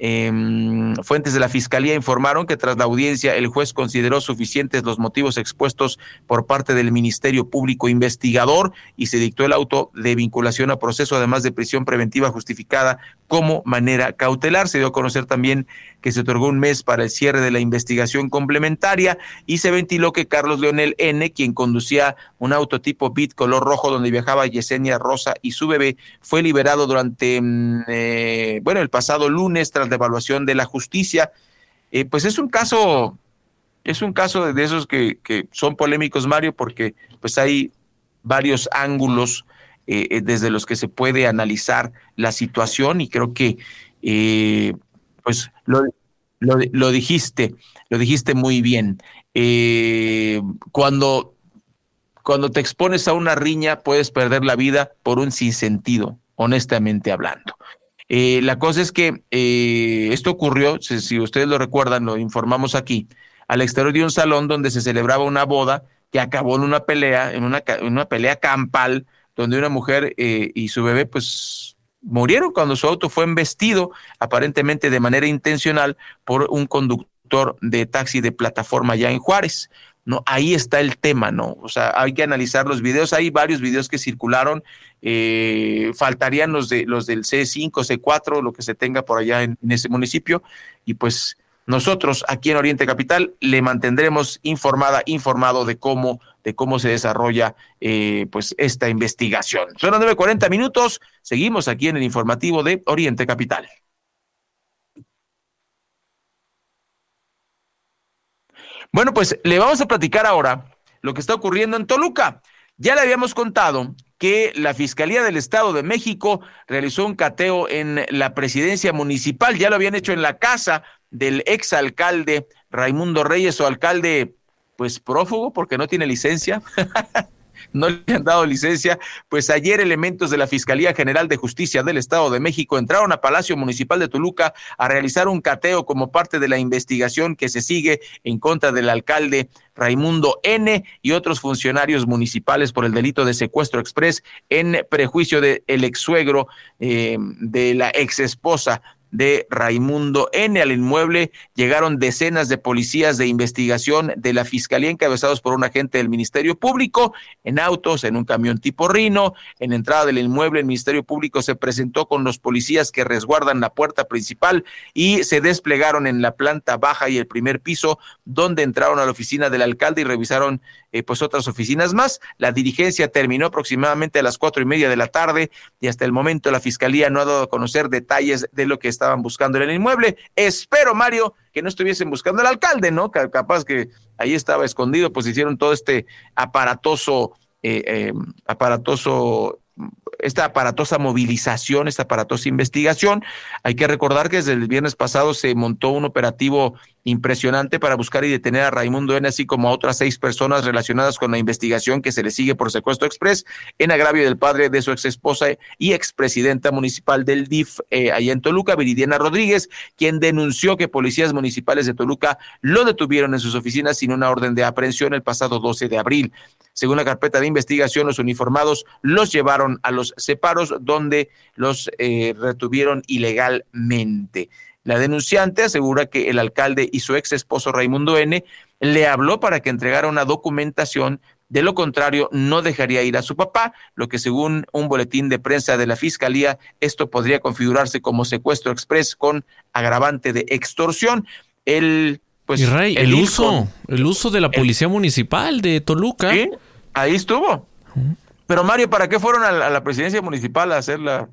Em, fuentes de la Fiscalía informaron que tras la audiencia el juez consideró suficientes los motivos expuestos por parte del Ministerio Público Investigador y se dictó el auto de vinculación a proceso, además de prisión preventiva justificada como manera cautelar. Se dio a conocer también que se otorgó un mes para el cierre de la investigación complementaria y se ventiló que Carlos Leonel N., quien conducía un auto tipo Beat color rojo donde viajaba Yesenia Rosa y su bebé, fue liberado durante, mm, eh, bueno, el pasado lunes tras la evaluación de la justicia. Eh, pues es un caso, es un caso de esos que, que son polémicos, Mario, porque pues hay varios ángulos eh, desde los que se puede analizar la situación y creo que eh, pues lo, lo, dijiste, lo dijiste muy bien. Eh, cuando, cuando te expones a una riña puedes perder la vida por un sinsentido, honestamente hablando. Eh, la cosa es que esto ocurrió, si, ustedes lo recuerdan, lo informamos aquí, al exterior de un salón donde se celebraba una boda que acabó en una pelea, en una, en una pelea campal, donde una mujer y su bebé pues murieron cuando su auto fue embestido, aparentemente de manera intencional, por un conductor de taxi de plataforma ya en Juárez. ¿no? Ahí está el tema, ¿no? O sea, hay que analizar los videos. Hay varios videos que circularon. Eh, faltarían los, de, los del C5, C4, lo que se tenga por allá en ese municipio. Y pues nosotros aquí en Oriente Capital le mantendremos informada, informado de cómo, de cómo se desarrolla eh, pues esta investigación. Son las 9.40 minutos, seguimos aquí en el informativo de Oriente Capital. Bueno, pues le vamos a platicar ahora lo que está ocurriendo en Toluca. Ya le habíamos contado que la Fiscalía del Estado de México realizó un cateo en la presidencia municipal, ya lo habían hecho en la casa del exalcalde Raimundo Reyes o alcalde pues prófugo porque no tiene licencia. no le han dado licencia, pues ayer elementos de la Fiscalía General de Justicia del Estado de México entraron a Palacio Municipal de Toluca a realizar un cateo como parte de la investigación que se sigue en contra del alcalde Raimundo N y otros funcionarios municipales por el delito de secuestro express en prejuicio del el ex suegro eh, de la ex esposa de Raimundo N. Al inmueble llegaron decenas de policías de investigación de la Fiscalía encabezados por un agente del Ministerio Público en autos, en un camión tipo Rino. En entrada del inmueble, el Ministerio Público se presentó con los policías que resguardan la puerta principal y se desplegaron en la planta baja y el primer piso, donde entraron a la oficina del alcalde y revisaron eh, pues otras oficinas más. La dirigencia terminó aproximadamente a las cuatro y media de la tarde y hasta el momento la Fiscalía no ha dado a conocer detalles de lo que estaban buscando en el inmueble. Espero, Mario, que no estuviesen buscando al alcalde, ¿no? Capaz que ahí estaba escondido, pues hicieron todo este aparatoso, eh, eh, aparatoso esta aparatosa movilización, esta aparatosa investigación. Hay que recordar que desde el viernes pasado se montó un operativo impresionante para buscar y detener a Raimundo N, así como a otras seis personas relacionadas con la investigación que se le sigue por secuestro express en agravio del padre de su ex esposa y expresidenta municipal del DIF eh, allá en Toluca, Viridiana Rodríguez, quien denunció que policías municipales de Toluca lo detuvieron en sus oficinas sin una orden de aprehensión el pasado 12 de abril. Según la carpeta de investigación, los uniformados los llevaron a los separos donde los eh, retuvieron ilegalmente. La denunciante asegura que el alcalde y su ex esposo Raimundo N le habló para que entregara una documentación, de lo contrario no dejaría ir a su papá, lo que según un boletín de prensa de la Fiscalía, esto podría configurarse como secuestro express con agravante de extorsión. El pues el, uso, el uso de la policía municipal de Toluca. Ahí estuvo. Pero Mario, ¿para qué fueron a la, presidencia municipal a hacer la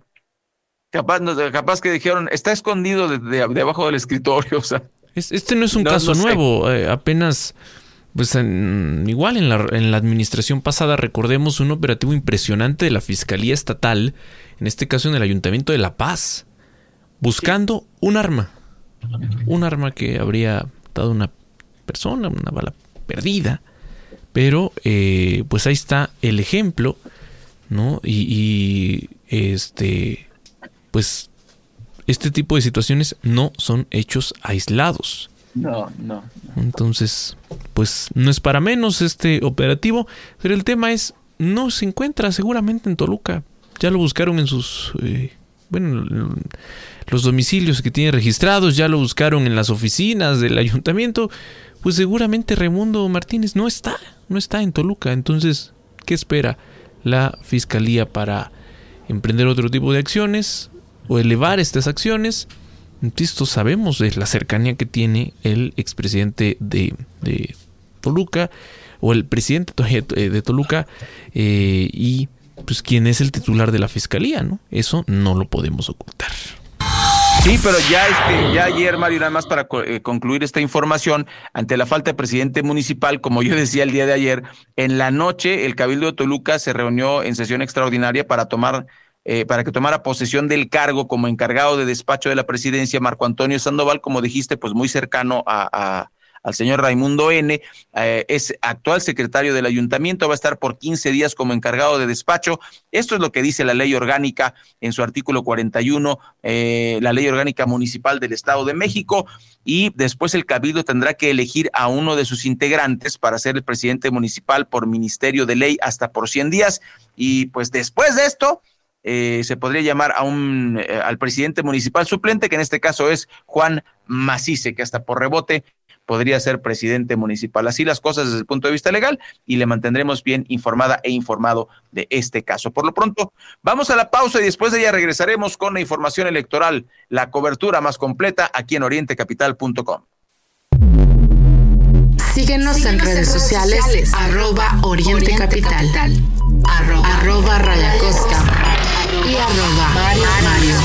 Capaz, capaz que dijeron, está escondido de, debajo del escritorio. O sea, este no es un caso nuevo, eh, apenas, pues igual en la, en la administración pasada recordemos un operativo impresionante de la Fiscalía Estatal, en este caso en el Ayuntamiento de La Paz, buscando un arma, un arma que habría dado una persona, una bala perdida, pero eh, pues ahí está el ejemplo, ¿no? Y, y este pues este tipo de situaciones no son hechos aislados. No, no, Entonces, pues no es para menos este operativo, pero el tema es, no se encuentra seguramente en Toluca. Ya lo buscaron en sus, eh, bueno, los domicilios que tiene registrados, ya lo buscaron en las oficinas del ayuntamiento. Pues seguramente Raimundo Martínez no está, no está en Toluca. Entonces, ¿qué espera la fiscalía para emprender otro tipo de acciones? O elevar estas acciones insisto, sabemos de la cercanía que tiene el expresidente de, de Toluca o el presidente de Toluca eh, y pues quién es el titular de la fiscalía, ¿no? Eso no lo podemos ocultar. Sí, pero ya, este, ya ayer, Mario, nada más para eh, concluir esta información, ante la falta de presidente municipal, como yo decía el día de ayer, en la noche el Cabildo de Toluca se reunió en sesión extraordinaria para tomar eh, para que tomara posesión del cargo como encargado de despacho de la presidencia, Marco Antonio Sandoval, como dijiste, pues muy cercano a, al señor Raimundo N., eh, es actual secretario del ayuntamiento, va a estar por 15 días como encargado de despacho. Esto es lo que dice la ley orgánica en su artículo 41, eh, la ley orgánica municipal del Estado de México, y después el cabildo tendrá que elegir a uno de sus integrantes para ser el presidente municipal por ministerio de ley hasta por 100 días. Y pues después de esto, eh, se podría llamar a un, al presidente municipal suplente, que en este caso es Juan Macice, que hasta por rebote podría ser presidente municipal. Así las cosas desde el punto de vista legal y le mantendremos bien informada e informado de este caso. Por lo pronto, vamos a la pausa y después de ella regresaremos con la información electoral, la cobertura más completa aquí en orientecapital.com. Síguenos, en redes sociales, arroba Oriente, Capital, arroba, Raya y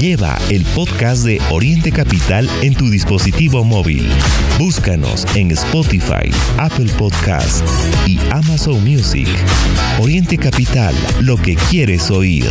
Lleva el podcast de Oriente Capital en tu dispositivo móvil. Búscanos en Spotify, Apple Podcast y Amazon Music. Oriente Capital, lo que quieres oír.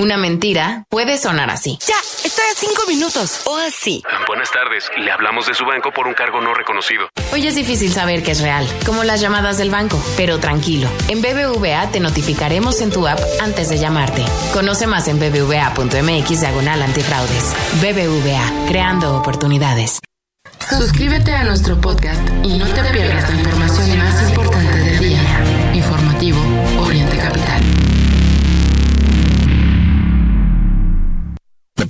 Una mentira puede sonar así. Ya, estoy a cinco minutos. O así. Buenas tardes. Le hablamos de su banco por un cargo no reconocido. Hoy es difícil saber que es real, como las llamadas del banco. Pero tranquilo, en BBVA te notificaremos en tu app antes de llamarte. Conoce más en bbva.mx diagonal antifraudes. BBVA, creando oportunidades. Suscríbete a nuestro podcast y no te pierdas la información más importante del día. Informativo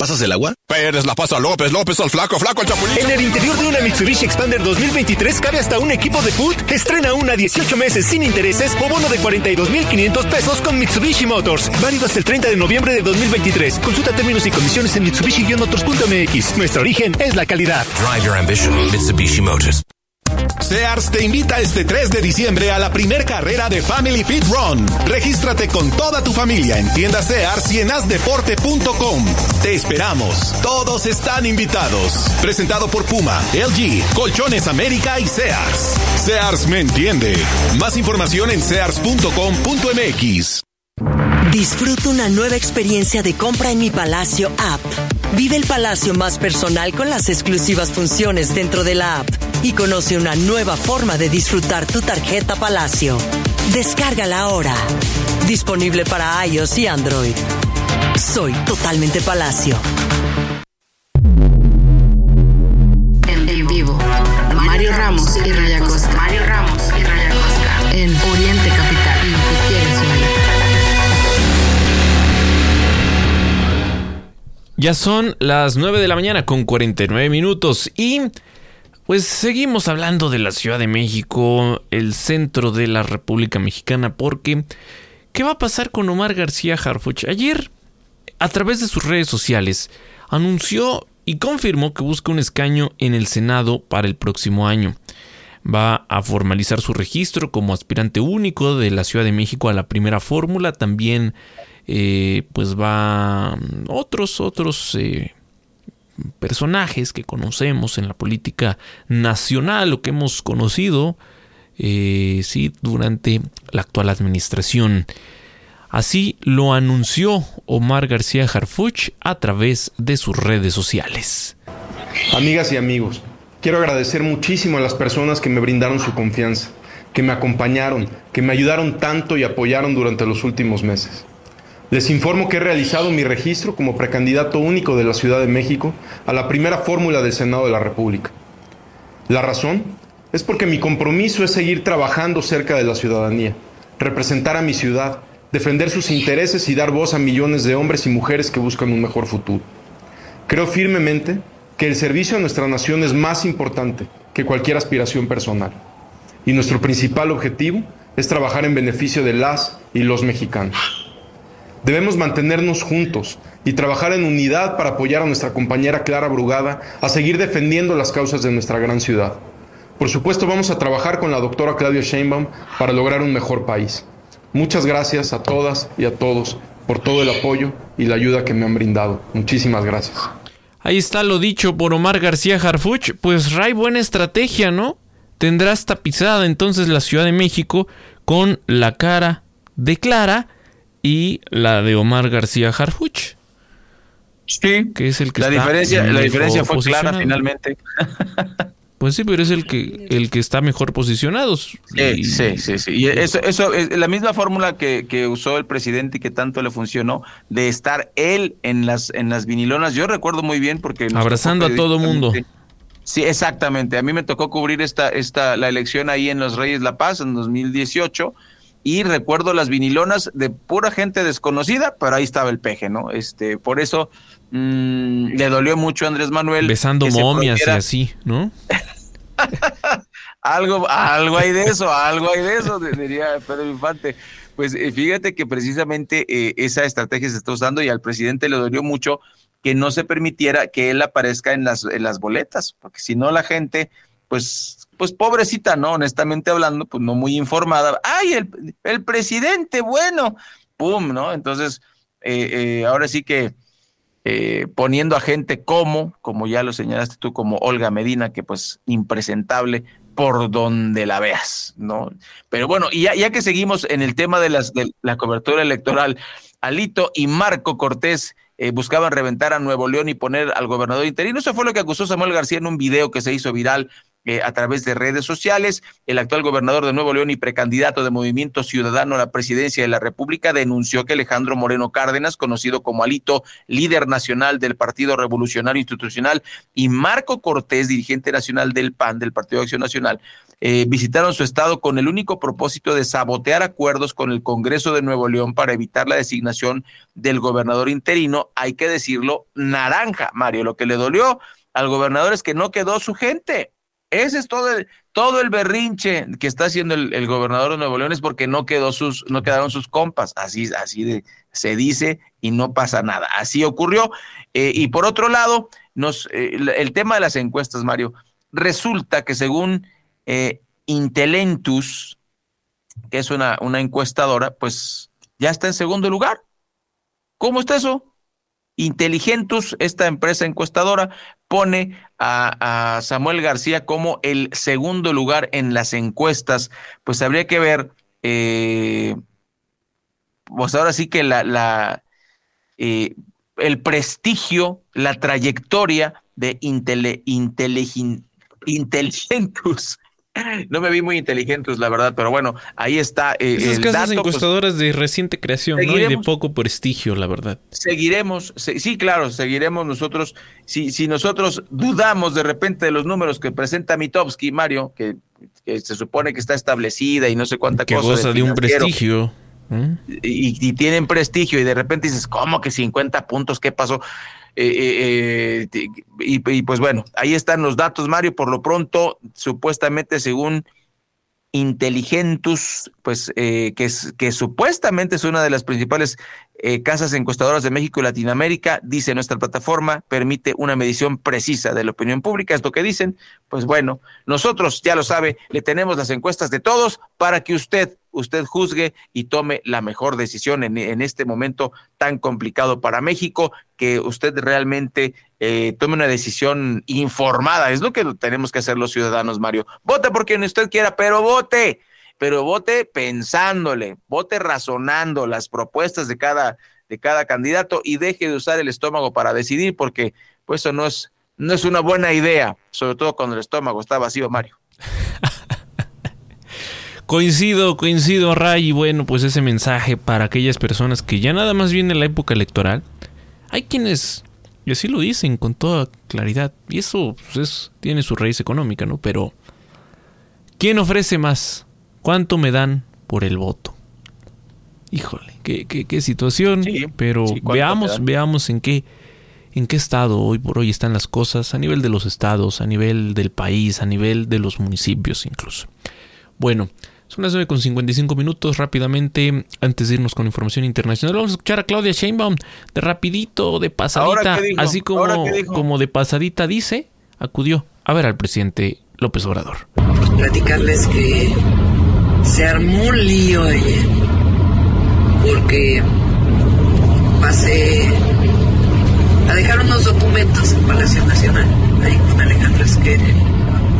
pasas el agua? Pérez la pasa López, López al flaco, flaco al chapulín. En el interior de una Mitsubishi Expander 2023 cabe hasta un equipo de foot. Estrena una 18 meses sin intereses o bono de 42,500 pesos con Mitsubishi Motors. Válido hasta el 30 de noviembre de 2023. Consulta términos y condiciones en Mitsubishi-motors.mx. Nuestro origen es la calidad. Drive your ambition, Mitsubishi Motors. Sears te invita este 3 de diciembre a la primer carrera de Family Fit Run. Regístrate con toda tu familia en tiendas Sears y en asdeporte.com. Te esperamos. Todos están invitados. Presentado por Puma, LG, Colchones América y Sears. Sears me entiende. Más información en sears.com.mx. Disfruta una nueva experiencia de compra en mi Palacio app. Vive el palacio más personal con las exclusivas funciones dentro de la app y conoce una nueva forma de disfrutar tu tarjeta Palacio. Descárgala ahora. Disponible para iOS y Android. Soy totalmente Palacio. En vivo, Mario Ramos y Raya Costa. Mario Ramos y Raya Costa. En Oriente Capital. Lo que quieres oír. Ya son las 9 de la mañana con 49 minutos y pues seguimos hablando de la Ciudad de México, el centro de la República Mexicana, porque ¿qué va a pasar con Omar García Harfuch? Ayer a través de sus redes sociales, anunció y confirmó que busca un escaño en el Senado para el próximo año. Va a formalizar su registro como aspirante único de la Ciudad de México a la primera fórmula. También, eh, pues va otros, otros eh, personajes que conocemos en la política nacional o que hemos conocido, eh, sí, durante la actual administración. Así lo anunció Omar García Harfuch a través de sus redes sociales. Amigas y amigos, quiero agradecer muchísimo a las personas que me brindaron su confianza, que me acompañaron, que me ayudaron tanto y apoyaron durante los últimos meses. Les informo que he realizado mi registro como precandidato único de la Ciudad de México a la primera fórmula del Senado de la República. La razón es porque mi compromiso es seguir trabajando cerca de la ciudadanía, representar a mi ciudad, defender sus intereses y dar voz a millones de hombres y mujeres que buscan un mejor futuro. Creo firmemente que el servicio a nuestra nación es más importante que cualquier aspiración personal. Y nuestro principal objetivo es trabajar en beneficio de las y los mexicanos. Debemos mantenernos juntos y trabajar en unidad para apoyar a nuestra compañera Clara Brugada a seguir defendiendo las causas de nuestra gran ciudad. Por supuesto, vamos a trabajar con la doctora Claudia Sheinbaum para lograr un mejor país. Muchas gracias a todas y a todos por todo el apoyo y la ayuda que me han brindado. Muchísimas gracias. Ahí está lo dicho por Omar García Harfuch. Pues Ray, buena estrategia, ¿no? Tendrás tapizada entonces la Ciudad de México con la cara de Clara y la de Omar García Harfuch. Sí. Que es el que la diferencia, la diferencia fue clara finalmente. Pues sí, pero es el que el que está mejor posicionado. Sí, sí, sí, sí. Y eso, eso es la misma fórmula que, que, usó el presidente y que tanto le funcionó de estar él en las en las vinilonas. Yo recuerdo muy bien porque abrazando a todo mundo. Sí, exactamente. A mí me tocó cubrir esta esta la elección ahí en los Reyes La Paz en 2018 y recuerdo las vinilonas de pura gente desconocida, pero ahí estaba el peje, ¿no? Este, por eso mmm, le dolió mucho a Andrés Manuel. Besando momias y así, ¿no? algo, algo hay de eso, algo hay de eso, diría Pedro Infante. Pues eh, fíjate que precisamente eh, esa estrategia se está usando y al presidente le dolió mucho que no se permitiera que él aparezca en las, en las boletas, porque si no la gente, pues, pues pobrecita, ¿no? Honestamente hablando, pues no muy informada. ¡Ay, el, el presidente, bueno! ¡Pum! ¿No? Entonces, eh, ahora sí que eh, poniendo a gente como, como ya lo señalaste tú, como Olga Medina, que pues impresentable por donde la veas, ¿no? Pero bueno, y ya, ya que seguimos en el tema de, las, de la cobertura electoral, Alito y Marco Cortés eh, buscaban reventar a Nuevo León y poner al gobernador interino. Eso fue lo que acusó Samuel García en un video que se hizo viral eh, a través de redes sociales. El actual gobernador de Nuevo León y precandidato de Movimiento Ciudadano a la presidencia de la República denunció que Alejandro Moreno Cárdenas, conocido como Alito, líder nacional del Partido Revolucionario Institucional, y Marco Cortés, dirigente nacional del PAN, del Partido de Acción Nacional, eh, visitaron su estado con el único propósito de sabotear acuerdos con el Congreso de Nuevo León para evitar la designación del gobernador interino, hay que decirlo, naranja, Mario. Lo que le dolió al gobernador es que no quedó su gente. Ese es todo el, todo el berrinche que está haciendo el, gobernador de Nuevo León es porque no quedó sus, no quedaron sus compas. Así, así se dice y no pasa nada. Así ocurrió. Eh, y por otro lado, nos, eh, el tema de las encuestas, Mario, resulta que según eh, Intelentus, que es una, una encuestadora, pues ya está en segundo lugar. ¿Cómo está eso? Inteligentus, esta empresa encuestadora, pone a, Samuel García como el segundo lugar en las encuestas. Pues habría que ver, eh, pues ahora sí que la, la eh, el prestigio, la trayectoria de Intele, Inteligentus no me vi muy inteligentes, la verdad, pero bueno, ahí está. Eh, Esas el casas dato, pues, encuestadoras de reciente creación, ¿no? Y de poco prestigio, la verdad. Seguiremos, sí, claro, seguiremos nosotros. Si, si nosotros dudamos de repente de los números que presenta Mitowski, Mario, que, se supone que está establecida y no sé cuánta que cosa. Que goza de, un prestigio. Y, y, tienen prestigio, y de repente dices, ¿cómo que 50 puntos? ¿Qué pasó? Eh, eh, eh y, y, pues bueno, ahí están los datos, Mario. Por lo pronto, supuestamente, según Intelligentus, pues eh, que, es, que supuestamente es una de las principales eh, casas encuestadoras de México y Latinoamérica, dice nuestra plataforma, permite una medición precisa de la opinión pública, es lo que dicen. Pues bueno, nosotros, ya lo sabe, le tenemos las encuestas de todos para que usted, usted juzgue y tome la mejor decisión en, este momento tan complicado para México, que usted realmente eh, tome una decisión informada. Es lo que tenemos que hacer los ciudadanos, Mario. Vote por quien usted quiera, pero vote, pero vote pensándole, vote razonando las propuestas de cada, de cada candidato y deje de usar el estómago para decidir, porque pues eso no es, no es una buena idea, sobre todo cuando el estómago está vacío, Mario. Coincido, coincido, Ray. Y bueno, pues ese mensaje para aquellas personas que ya nada más viene la época electoral. Hay quienes y así lo dicen con toda claridad. Y eso pues, tiene su raíz económica, ¿no? Pero, ¿quién ofrece más? ¿Cuánto me dan por el voto? Híjole, qué, qué, situación. pero veamos, veamos en qué, en qué estado hoy por hoy están las cosas a nivel de los estados, a nivel del país, a nivel de los municipios incluso. Bueno, las 9 con 55 minutos. Rápidamente, antes de irnos con información internacional, vamos a escuchar a Claudia Sheinbaum de rapidito, de pasadita, así como, como de pasadita dice, acudió a ver al presidente López Obrador. Platicarles que se armó un lío ayer porque pasé a dejar unos documentos en Palacio Nacional, ahí con Alejandro Esquer,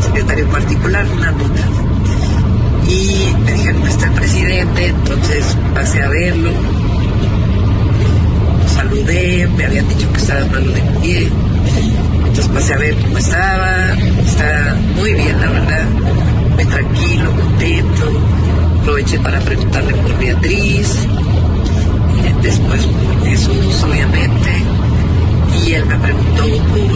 secretario particular, una nota y me dijeron, está el presidente, entonces pasé a verlo, saludé, me habían dicho que estaba malo de pie, entonces pasé a ver cómo estaba, está muy bien la verdad, muy tranquilo, contento, aproveché para preguntarle por Beatriz, después por Jesús obviamente, y él me preguntó por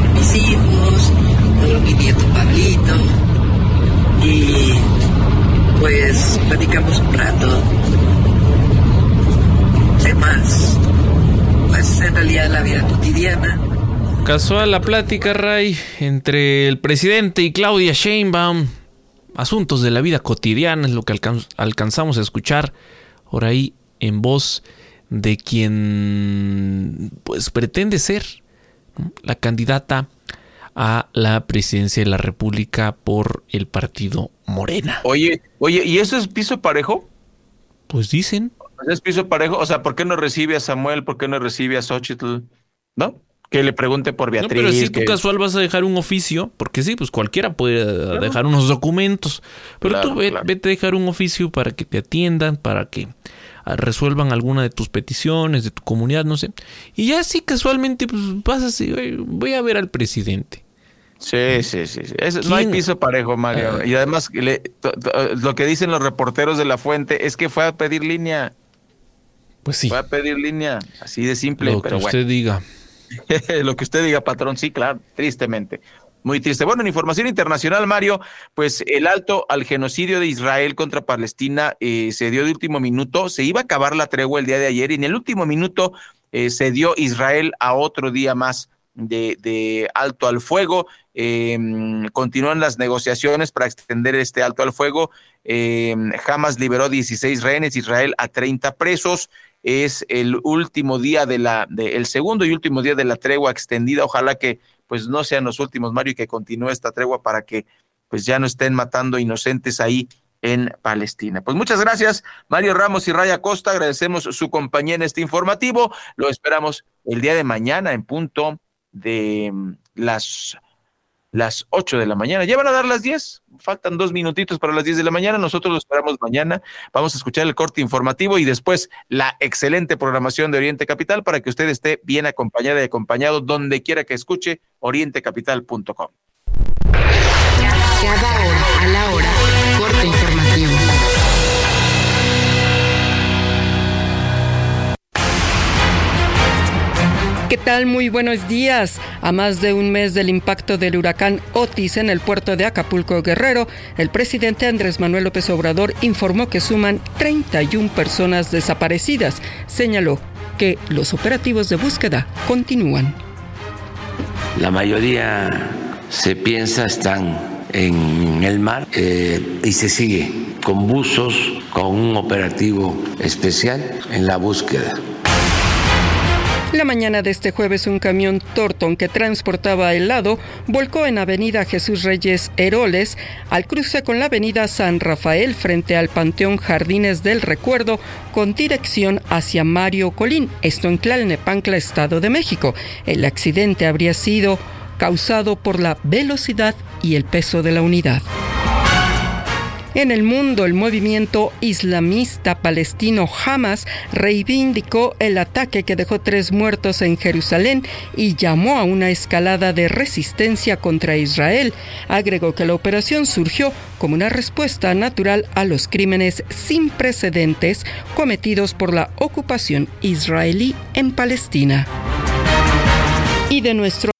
platicamos un rato temas, pues en realidad la vida cotidiana. Casual la plática, Ray, entre el presidente y Claudia Sheinbaum. Asuntos de la vida cotidiana es lo que alcanzamos a escuchar por ahí en voz de quien pues pretende ser la candidata a la presidencia de la República por el partido Morena. Oye, oye, ¿y eso es piso parejo? Pues dicen. ¿Es piso parejo? O sea, ¿por qué no recibe a Samuel? ¿Por qué no recibe a Xochitl? ¿No? Que le pregunte por Beatriz. No, pero si tú casual vas a dejar un oficio, porque sí, pues cualquiera puede dejar unos documentos. Pero tú vete a dejar un oficio para que te atiendan, para que ah, resuelvan alguna de tus peticiones, de tu comunidad, no sé. Y ya sí, casualmente, pues vas así, voy a ver al presidente. Sí, sí, sí. no hay piso parejo, Mario. Ah. y además, lo que dicen los reporteros de la fuente es que fue a pedir línea. Pues sí. Fue a pedir línea, así de simple. Lo que usted diga. lo que usted diga, patrón, sí, claro, tristemente. Muy triste. Bueno, en información internacional, Mario, pues el alto al genocidio de Israel contra Palestina eh, se dio de último minuto. Se iba a acabar la tregua el día de ayer y en el último minuto eh, se dio Israel a otro día más de, alto al fuego. Eh, continúan las negociaciones para extender este alto al fuego. Eh, Hamas liberó 16 rehenes, Israel a 30 presos. Es el último día de la, el segundo y último día de la tregua extendida. Ojalá que pues no sean los últimos, Mario, y que continúe esta tregua para que pues ya no estén matando inocentes ahí en Palestina. Pues muchas gracias, Mario Ramos y Raya Costa. Agradecemos su compañía en este informativo. Lo esperamos el día de mañana en punto de mm, las, las 8 de la mañana. Ya van a dar las 10, faltan dos minutitos para las 10 de la mañana. Nosotros lo esperamos mañana. Vamos a escuchar el corte informativo y después la excelente programación de Oriente Capital para que usted esté bien acompañada y acompañado donde quiera que escuche orientecapital.com. Cada a la hora, ¿Qué tal? Muy buenos días. A más de un mes del impacto del huracán Otis en el puerto de Acapulco Guerrero, el presidente Andrés Manuel López Obrador informó que suman 31 personas desaparecidas. Señaló que los operativos de búsqueda continúan. La mayoría se piensa están en el mar eh, y se sigue con buzos, con un operativo especial en la búsqueda. La mañana de este jueves un camión Torton que transportaba helado volcó en Avenida Jesús Reyes Heroles al cruce con la Avenida San Rafael frente al Panteón Jardines del Recuerdo con dirección hacia Mario Colín, esto en Tlalnepantla, Estado de México. El accidente habría sido causado por la velocidad y el peso de la unidad. En el mundo, el movimiento islamista palestino Hamas reivindicó el ataque que dejó tres muertos en Jerusalén y llamó a una escalada de resistencia contra Israel. Agregó que la operación surgió como una respuesta natural a los crímenes sin precedentes cometidos por la ocupación israelí en Palestina. Y de nuestro